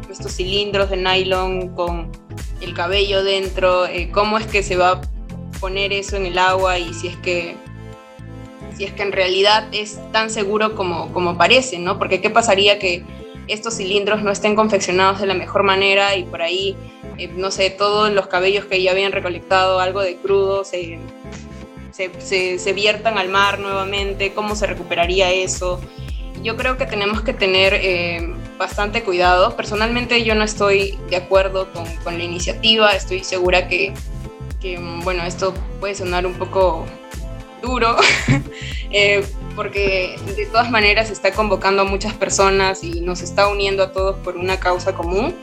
estos cilindros de nylon con el cabello dentro, eh, cómo es que se va a poner eso en el agua y si es que si es que en realidad es tan seguro como, como parece, ¿no? Porque qué pasaría que estos cilindros no estén confeccionados de la mejor manera y por ahí, eh, no sé, todos los cabellos que ya habían recolectado algo de crudo se, se, se, viertan al mar nuevamente, cómo se recuperaría eso. Yo creo que tenemos que tener eh, bastante cuidado. Personalmente yo no estoy de acuerdo con, la iniciativa, estoy segura que, que, bueno, esto puede sonar un poco duro, eh, porque de todas maneras está convocando a muchas personas y nos está uniendo a todos por una causa común.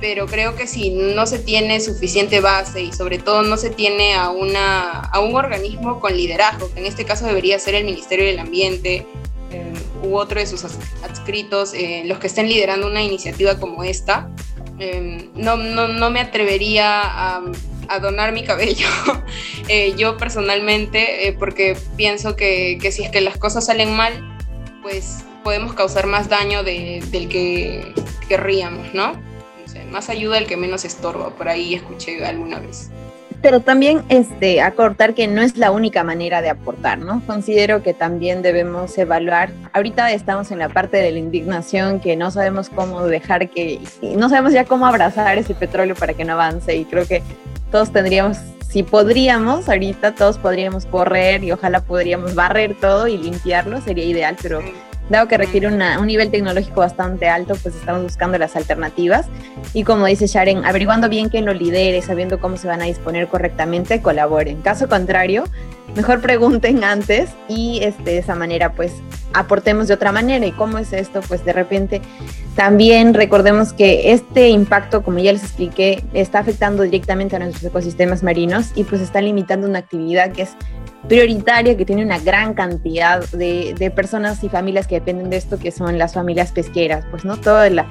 Pero creo que si no se tiene suficiente base y sobre todo no se tiene a, una, a un organismo con liderazgo, que en este caso debería ser el Ministerio del Ambiente eh, u otro de sus adscritos, eh, los que estén liderando una iniciativa como esta, eh, no, no, no me atrevería a a donar mi cabello. eh, yo personalmente, eh, porque pienso que, que, si es que las cosas salen mal, pues podemos causar más daño de, del que querríamos, ¿no? no sé, más ayuda el que menos estorba, por ahí escuché alguna vez pero también este, acortar que no es la única manera de aportar, ¿no? Considero que también debemos evaluar, ahorita estamos en la parte de la indignación, que no sabemos cómo dejar que, no sabemos ya cómo abrazar ese petróleo para que no avance y creo que todos tendríamos, si podríamos, ahorita todos podríamos correr y ojalá podríamos barrer todo y limpiarlo, sería ideal, pero dado que requiere una, un nivel tecnológico bastante alto, pues estamos buscando las alternativas. Y como dice Sharon, averiguando bien quién lo lidere, sabiendo cómo se van a disponer correctamente, colaboren. Caso contrario, mejor pregunten antes y este, de esa manera pues aportemos de otra manera. ¿Y cómo es esto? Pues de repente también recordemos que este impacto, como ya les expliqué, está afectando directamente a nuestros ecosistemas marinos y pues está limitando una actividad que es prioritaria, que tiene una gran cantidad de, personas y familias que dependen de esto, que son las familias pesqueras, pues no toda la...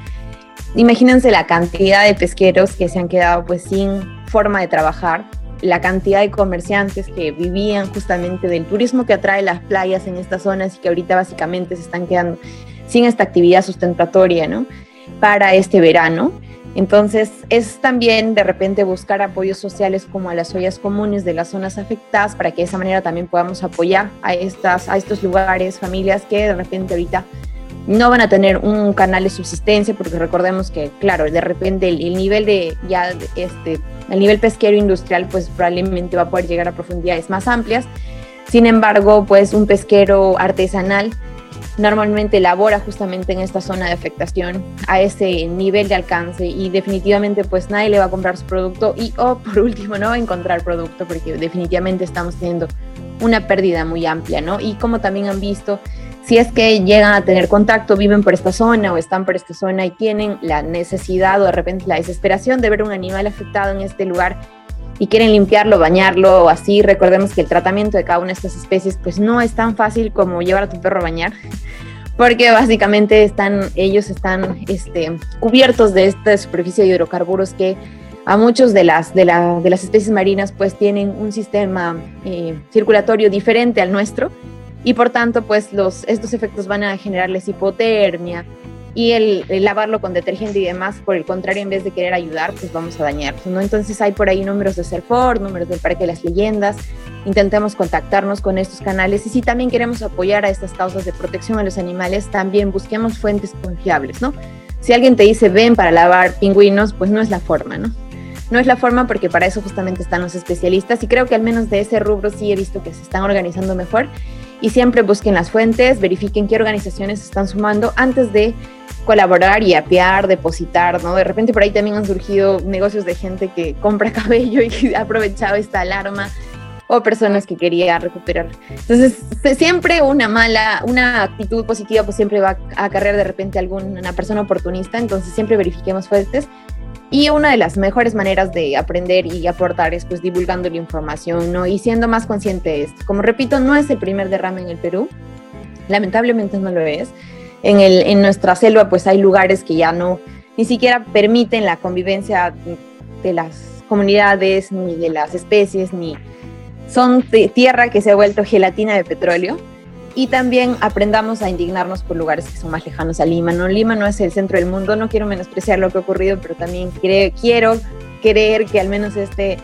Imagínense la cantidad de pesqueros que se han quedado pues sin forma de trabajar, la cantidad de comerciantes que vivían justamente del turismo que atrae las playas en estas zonas y que ahorita básicamente se están quedando sin esta actividad sustentatoria, ¿no? para este verano. Entonces, es también de repente buscar apoyos sociales como a las ollas comunes de las zonas afectadas para que de esa manera también podamos apoyar a, estas, a estos lugares, familias que de repente ahorita no van a tener un canal de subsistencia porque recordemos que, claro, de repente el, nivel de ya este, el nivel pesquero industrial pues probablemente va a poder llegar a profundidades más amplias. Sin embargo, pues un pesquero artesanal normalmente labora justamente en esta zona de afectación a ese nivel de alcance y definitivamente pues nadie le va a comprar su producto y o por último no va a encontrar producto porque definitivamente estamos teniendo una pérdida muy amplia, ¿no? Y como también han visto, si es que llegan a tener contacto, viven por esta zona o están por esta zona y tienen la necesidad o de repente la desesperación de ver un animal afectado en este lugar y quieren limpiarlo, bañarlo o así, recordemos que el tratamiento de cada una de estas especies pues no es tan fácil como llevar a tu perro a bañar, porque básicamente están, ellos están este, cubiertos de esta superficie de hidrocarburos que a muchos de las, de, de las especies marinas pues tienen un sistema eh, circulatorio diferente al nuestro y por tanto pues los, estos efectos van a generarles hipotermia y el, lavarlo con detergente y demás, por el contrario, en vez de querer ayudar, pues vamos a dañar, ¿no? Entonces hay por ahí números de Serfor, números del Parque de las Leyendas, intentemos contactarnos con estos canales y si también queremos apoyar a estas causas de protección a los animales, también busquemos fuentes confiables, ¿no? Si alguien te dice ven para lavar pingüinos, pues no es la forma, ¿no? No es la forma porque para eso justamente están los especialistas y creo que al menos de ese rubro sí he visto que se están organizando mejor y siempre busquen las fuentes, verifiquen qué organizaciones están sumando antes de colaborar y apiar, depositar, ¿no? De repente por ahí también han surgido negocios de gente que compra cabello y ha aprovechado esta alarma o personas que quería recuperar. Entonces, siempre una mala, una actitud positiva pues siempre va a acarrear de repente alguna persona oportunista, entonces siempre verifiquemos fuentes y una de las mejores maneras de aprender y aportar es pues divulgando la información, ¿no? Y siendo más consciente de esto. Como repito, no es el primer derrame en el Perú, lamentablemente no lo es. En, el, en nuestra selva pues hay lugares que ya no, ni siquiera permiten la convivencia de las comunidades, ni de las especies, ni son tierra que se ha vuelto gelatina de petróleo y también aprendamos a indignarnos por lugares que son más lejanos a Lima. ¿no? Lima no es el centro del mundo, no quiero menospreciar lo que ha ocurrido, pero también quiero creer que al menos este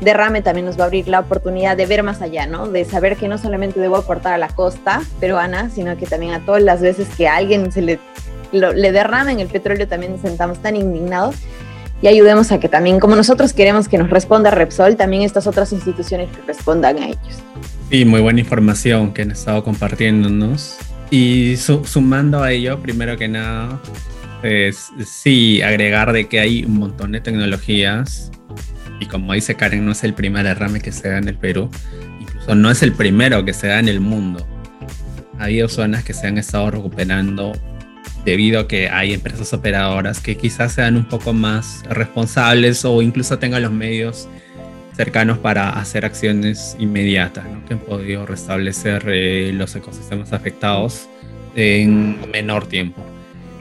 derrame también nos va a abrir la oportunidad de ver más allá, ¿no? De saber que no solamente debo aportar a la costa peruana, sino que también a todas las veces que a alguien se le, le derramen el petróleo también nos sentamos tan indignados y ayudemos a que también, como nosotros queremos que nos responda Repsol, también estas otras instituciones que respondan a ellos. Sí, muy buena información que han estado compartiéndonos. Y sumando a ello, primero que nada, es sí, agregar de que hay un montón de tecnologías. Y como dice Karen, no es el primer derrame que se da en el Perú. Incluso no es el primero que se da en el mundo. Ha habido zonas que se han estado recuperando debido a que hay empresas operadoras que quizás sean un poco más responsables o incluso tengan los medios cercanos para hacer acciones inmediatas que han podido restablecer eh, los ecosistemas afectados en menor tiempo.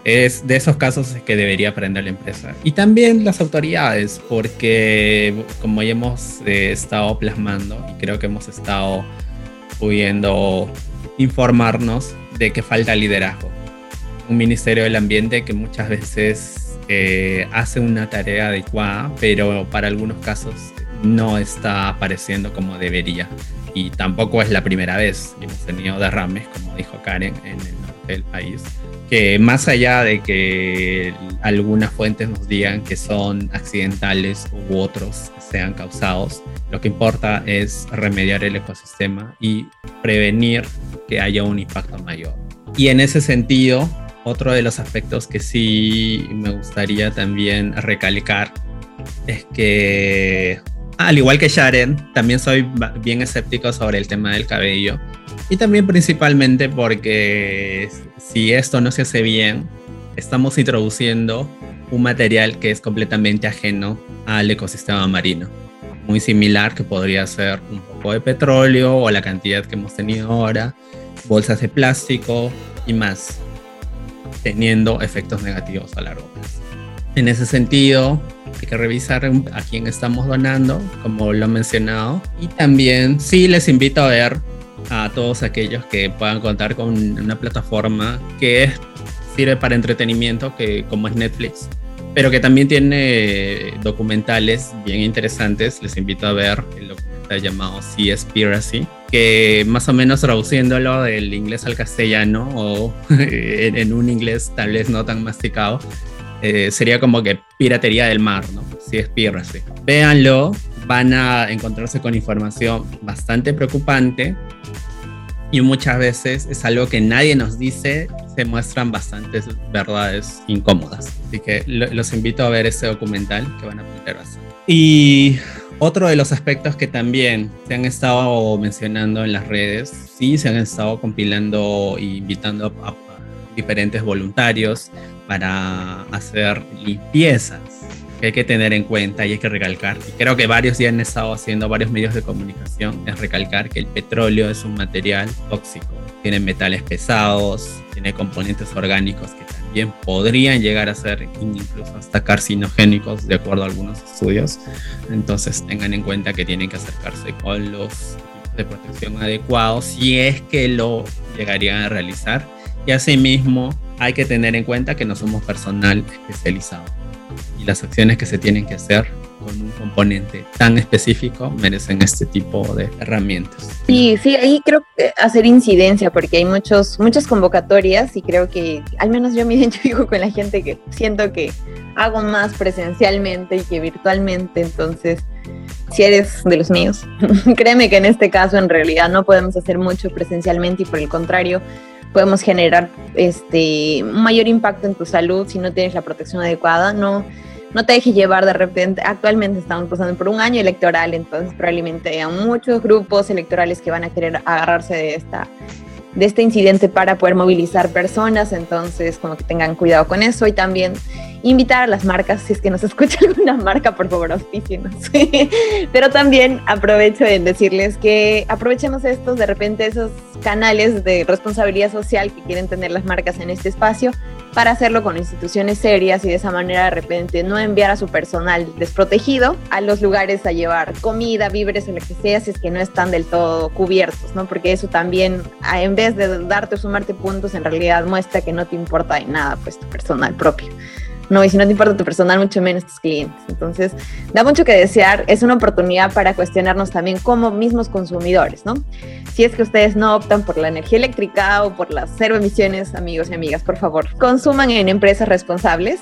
Es de esos casos que debería aprender la empresa. Y también las autoridades, porque como ya hemos eh, estado plasmando y creo que hemos estado pudiendo informarnos de que falta liderazgo. Un Ministerio del Ambiente que muchas veces eh, hace una tarea adecuada, pero para algunos casos no está apareciendo como debería. Y tampoco es la primera vez. Hemos tenido derrames, como dijo Karen, en el norte del país. Que más allá de que algunas fuentes nos digan que son accidentales u otros sean causados, lo que importa es remediar el ecosistema y prevenir que haya un impacto mayor. Y en ese sentido, otro de los aspectos que sí me gustaría también recalcar es que al igual que Sharon, también soy bien escéptico sobre el tema del cabello. Y también principalmente porque si esto no se hace bien, estamos introduciendo un material que es completamente ajeno al ecosistema marino. Muy similar que podría ser un poco de petróleo o la cantidad que hemos tenido ahora, bolsas de plástico y más, teniendo efectos negativos a largo plazo. En ese sentido, hay que revisar a quién estamos donando, como lo he mencionado. Y también sí les invito a ver a todos aquellos que puedan contar con una plataforma que sirve para entretenimiento, que como es Netflix, pero que también tiene documentales bien interesantes. Les invito a ver el documental llamado Seaspiracy, que más o menos traduciéndolo del inglés al castellano o en, un inglés tal vez no tan masticado, eh, sería como que piratería del mar, ¿no? Seaspiracy. Véanlo, van a encontrarse con información bastante preocupante y muchas veces es algo que nadie nos dice, se muestran bastantes verdades incómodas. Así que los invito a ver ese documental que van a aprender bastante. Y otro de los aspectos que también se han estado mencionando en las redes, sí, se han estado compilando e invitando a diferentes voluntarios para hacer limpiezas que hay que tener en cuenta y hay que recalcar, y creo que varios ya han estado haciendo, varios medios de comunicación, es recalcar que el petróleo es un material tóxico, tiene metales pesados, tiene componentes orgánicos que también podrían llegar a ser incluso hasta carcinogénicos, de acuerdo a algunos estudios. Entonces tengan en cuenta que tienen que acercarse con los de protección adecuados si es que lo llegarían a realizar. Y asimismo hay que tener en cuenta que no somos personal especializado y las acciones que se tienen que hacer con un componente tan específico merecen este tipo de herramientas. Sí, sí, ahí creo hacer incidencia porque hay muchos, muchas convocatorias y creo que al menos yo me identifico con la gente que siento que hago más presencialmente y que virtualmente, entonces si eres de los míos, créeme que en este caso en realidad no podemos hacer mucho presencialmente y por el contrario, podemos generar este, mayor impacto en tu salud si no tienes la protección adecuada. No, no te dejes llevar de repente. Actualmente estamos pasando por un año electoral, entonces probablemente hay muchos grupos electorales que van a querer agarrarse de esta de este incidente para poder movilizar personas, entonces como que tengan cuidado con eso y también invitar a las marcas, si es que nos escucha alguna marca, por favor, auspícienos. Pero también aprovecho en decirles que aprovechemos estos, de repente, esos canales de responsabilidad social que quieren tener las marcas en este espacio para hacerlo con instituciones serias y de esa manera de repente no enviar a su personal desprotegido a los lugares a llevar comida, víveres o lo que sea si es que no están del todo cubiertos, ¿no? Porque eso también, en vez de darte o sumarte puntos, en realidad muestra que no te importa de nada pues tu personal propio. No, y si no te importa tu personal, mucho menos tus clientes. Entonces, da mucho que desear. Es una oportunidad para cuestionarnos también como mismos consumidores, ¿no? Si es que ustedes no optan por la energía eléctrica o por las cero emisiones, amigos y amigas, por favor, consuman en empresas responsables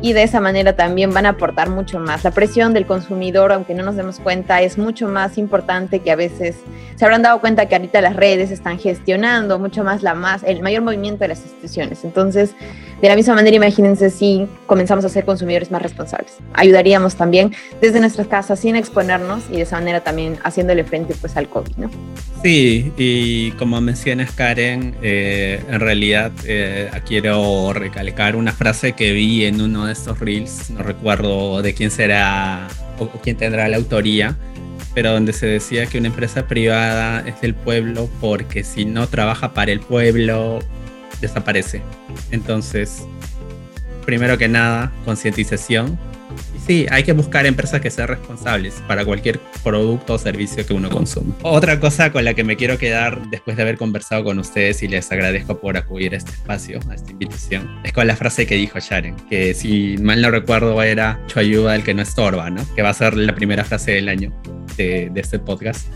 y de esa manera también van a aportar mucho más. La presión del consumidor, aunque no nos demos cuenta, es mucho más importante que a veces se habrán dado cuenta que ahorita las redes están gestionando mucho más la más el mayor movimiento de las instituciones. Entonces, de la misma manera, imagínense si comenzamos a ser consumidores más responsables. Ayudaríamos también desde nuestras casas sin exponernos y de esa manera también haciéndole frente pues al COVID, ¿no? Sí, y como mencionas Karen, eh, en realidad eh, quiero recalcar una frase que vi en uno de estos reels, no recuerdo de quién será o quién tendrá la autoría, pero donde se decía que una empresa privada es del pueblo porque si no trabaja para el pueblo, desaparece. Entonces, primero que nada, concientización Sí, hay que buscar empresas que sean responsables para cualquier producto o servicio que uno consuma. Otra cosa con la que me quiero quedar después de haber conversado con ustedes y les agradezco por acudir a este espacio, a esta invitación, es con la frase que dijo Sharon, que si mal no recuerdo era ayuda el que no estorba, ¿no? Que va a ser la primera frase del año de, este podcast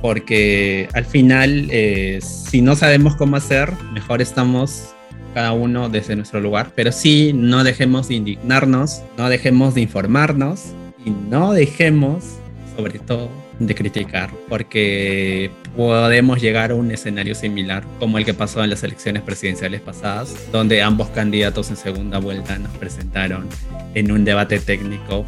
porque al final, eh, si no sabemos cómo hacer, mejor estamos cada uno desde nuestro lugar, pero sí no dejemos de indignarnos, no dejemos de informarnos y no dejemos, sobre todo, de criticar, porque podemos llegar a un escenario similar como el que pasó en las elecciones presidenciales pasadas, donde ambos candidatos en segunda vuelta nos presentaron en un debate técnico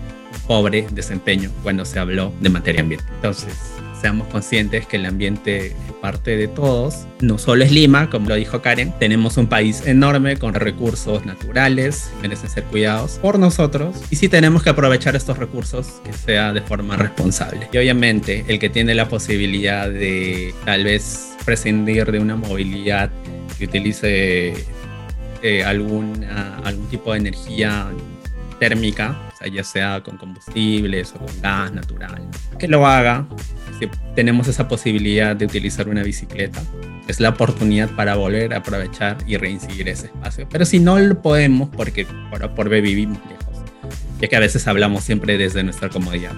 pobre desempeño cuando se habló de materia ambiental. Entonces, seamos conscientes que el ambiente es parte de todos. No solo es Lima, como lo dijo Karen, tenemos un país enorme con recursos naturales, merecen ser cuidados por nosotros y si tenemos que aprovechar estos recursos que sea de forma responsable. Y obviamente el que tiene la posibilidad de tal vez prescindir de una movilidad que utilice eh, alguna, algún tipo de energía térmica, o sea, ya sea con combustibles o con gas natural, que lo haga si tenemos esa posibilidad de utilizar una bicicleta, es la oportunidad para volver a aprovechar y reincidir ese espacio. Pero si no lo podemos, porque por, por B vivimos lejos, ya que a veces hablamos siempre desde nuestra comodidad.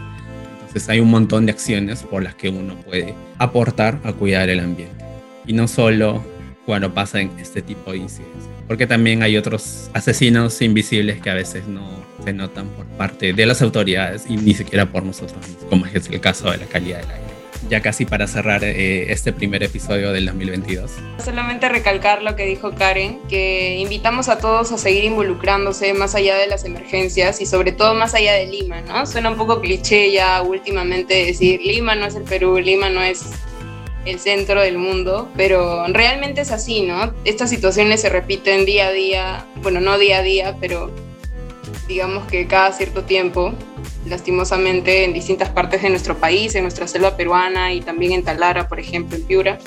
Entonces hay un montón de acciones por las que uno puede aportar a cuidar el ambiente. Y no solo cuando pasan este tipo de incidencias, porque también hay otros asesinos invisibles que a veces no se notan por parte de las autoridades y ni siquiera por nosotros mismos, como es el caso de la calidad del aire ya casi para cerrar eh, este primer episodio del 2022. Solamente recalcar lo que dijo Karen, que invitamos a todos a seguir involucrándose más allá de las emergencias y sobre todo más allá de Lima, ¿no? Suena un poco cliché ya últimamente decir Lima no es el Perú, Lima no es el centro del mundo, pero realmente es así, ¿no? Estas situaciones se repiten día a día, bueno, no día a día, pero digamos que cada cierto tiempo lastimosamente en distintas partes de nuestro país, en nuestra selva peruana y también en Talara, por ejemplo, en Piura.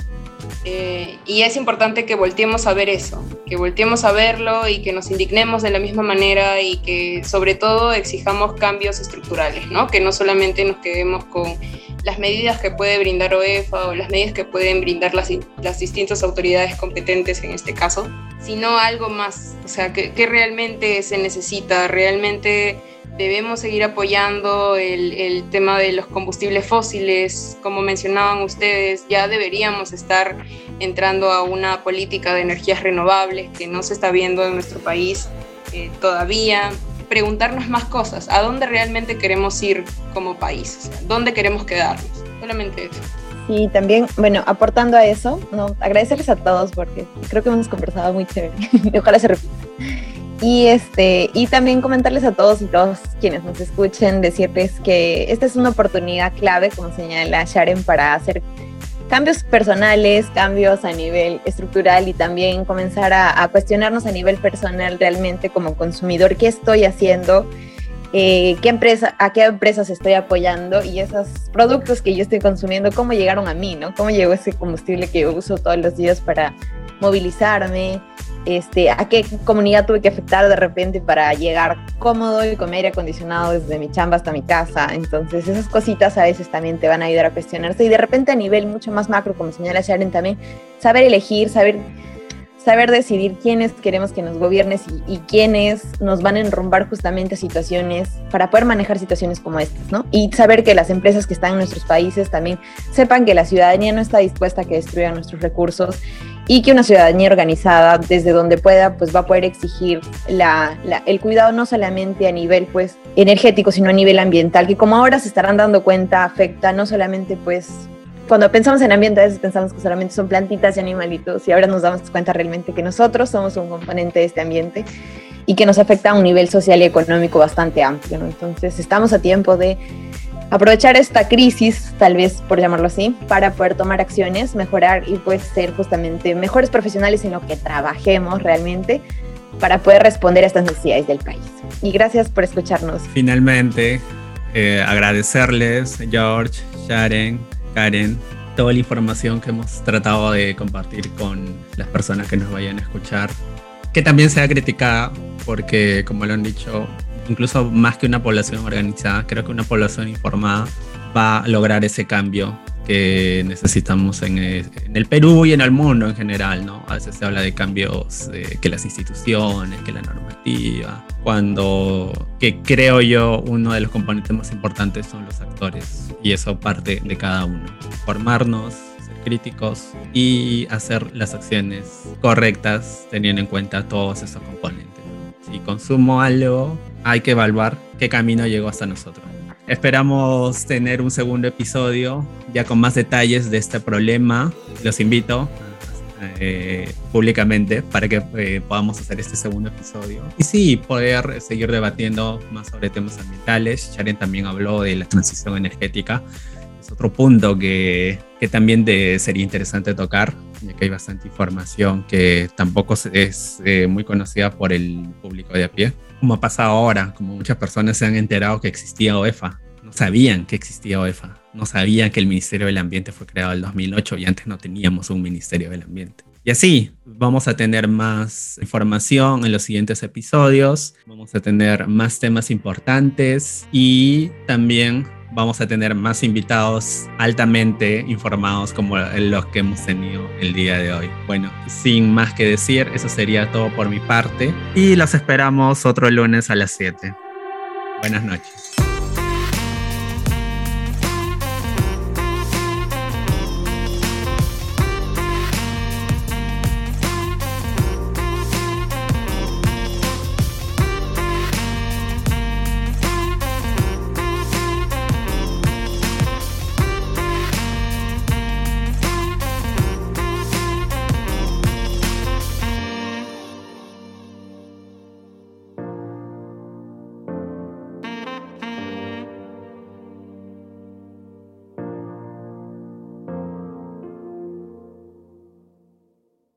Eh, y es importante que volteemos a ver eso, que volteemos a verlo y que nos indignemos de la misma manera y que sobre todo exijamos cambios estructurales, ¿no? que no solamente nos quedemos con las medidas que puede brindar OEFA o las medidas que pueden brindar las, las distintas autoridades competentes en este caso, sino algo más, o sea, que, que realmente se necesita, realmente debemos seguir apoyando el, tema de los combustibles fósiles, como mencionaban ustedes, ya deberíamos estar entrando a una política de energías renovables que no se está viendo en nuestro país eh, todavía. Preguntarnos más cosas, ¿a dónde realmente queremos ir como país? ¿Dónde queremos quedarnos? Solamente eso. Y también, bueno, aportando a eso, ¿no? agradecerles a todos porque creo que hemos conversado muy chévere. Ojalá se repita. Y, este, y también comentarles a todos todos quienes nos escuchen, decirles que esta es una oportunidad clave, como señala Sharon, para hacer cambios personales, cambios a nivel estructural y también comenzar a, a cuestionarnos a nivel personal realmente como consumidor, qué estoy haciendo, eh, qué empresa, a qué empresas estoy apoyando y esos productos que yo estoy consumiendo, cómo llegaron a mí, ¿no? Cómo llegó ese combustible que yo uso todos los días para movilizarme, este, a qué comunidad tuve que afectar de repente para llegar cómodo y con aire acondicionado desde mi chamba hasta mi casa. Entonces esas cositas a veces también te van a ayudar a cuestionarse y de repente a nivel mucho más macro, como señala Sharon también, saber elegir, saber saber decidir quiénes queremos que nos gobiernes y, y, quiénes nos van a enrumbar justamente a situaciones para poder manejar situaciones como estas, ¿no? Y saber que las empresas que están en nuestros países también sepan que la ciudadanía no está dispuesta a que destruyan nuestros recursos y que una ciudadanía organizada desde donde pueda pues va a poder exigir la, la, el cuidado no solamente a nivel pues energético sino a nivel ambiental que como ahora se estarán dando cuenta afecta no solamente pues cuando pensamos en ambiente a veces pensamos que solamente son plantitas y animalitos y ahora nos damos cuenta realmente que nosotros somos un componente de este ambiente y que nos afecta a un nivel social y económico bastante amplio. ¿no? Entonces estamos a tiempo de aprovechar esta crisis, tal vez por llamarlo así, para poder tomar acciones, mejorar y pues ser justamente mejores profesionales en lo que trabajemos realmente para poder responder a estas necesidades del país. Y gracias por escucharnos. Finalmente, eh, agradecerles, George, Sharon, Karen, toda la información que hemos tratado de compartir con las personas que nos vayan a escuchar, que también sea criticada, porque como lo han dicho, incluso más que una población organizada, creo que una población informada va a lograr ese cambio que necesitamos en el, en el, Perú y en el mundo en general, ¿no? A veces se habla de cambios, eh, que las instituciones, que la normativa, cuando, que creo yo, uno de los componentes más importantes son los actores, y eso parte de cada uno. Formarnos, ser críticos y hacer las acciones correctas teniendo en cuenta todos esos componentes. Si consumo algo, hay que evaluar qué camino llegó hasta nosotros. Esperamos tener un segundo episodio ya con más detalles de este problema. Los invito eh, públicamente para que eh, podamos hacer este segundo episodio. Y sí, poder seguir debatiendo más sobre temas ambientales. Sharon también habló de la transición energética. Es otro punto que, que también de, sería interesante tocar, ya que hay bastante información que tampoco es eh, muy conocida por el público de a pie como ha pasado ahora, como muchas personas se han enterado que existía OEFA. No sabían que existía OEFA. No sabían que el Ministerio del Ambiente fue creado en el 2008 y antes no teníamos un Ministerio del Ambiente. Y así vamos a tener más información en los siguientes episodios, vamos a tener más temas importantes y también vamos a tener más invitados altamente informados como los que hemos tenido el día de hoy. Bueno, sin más que decir, eso sería todo por mi parte y los esperamos otro lunes a las 7. Buenas noches.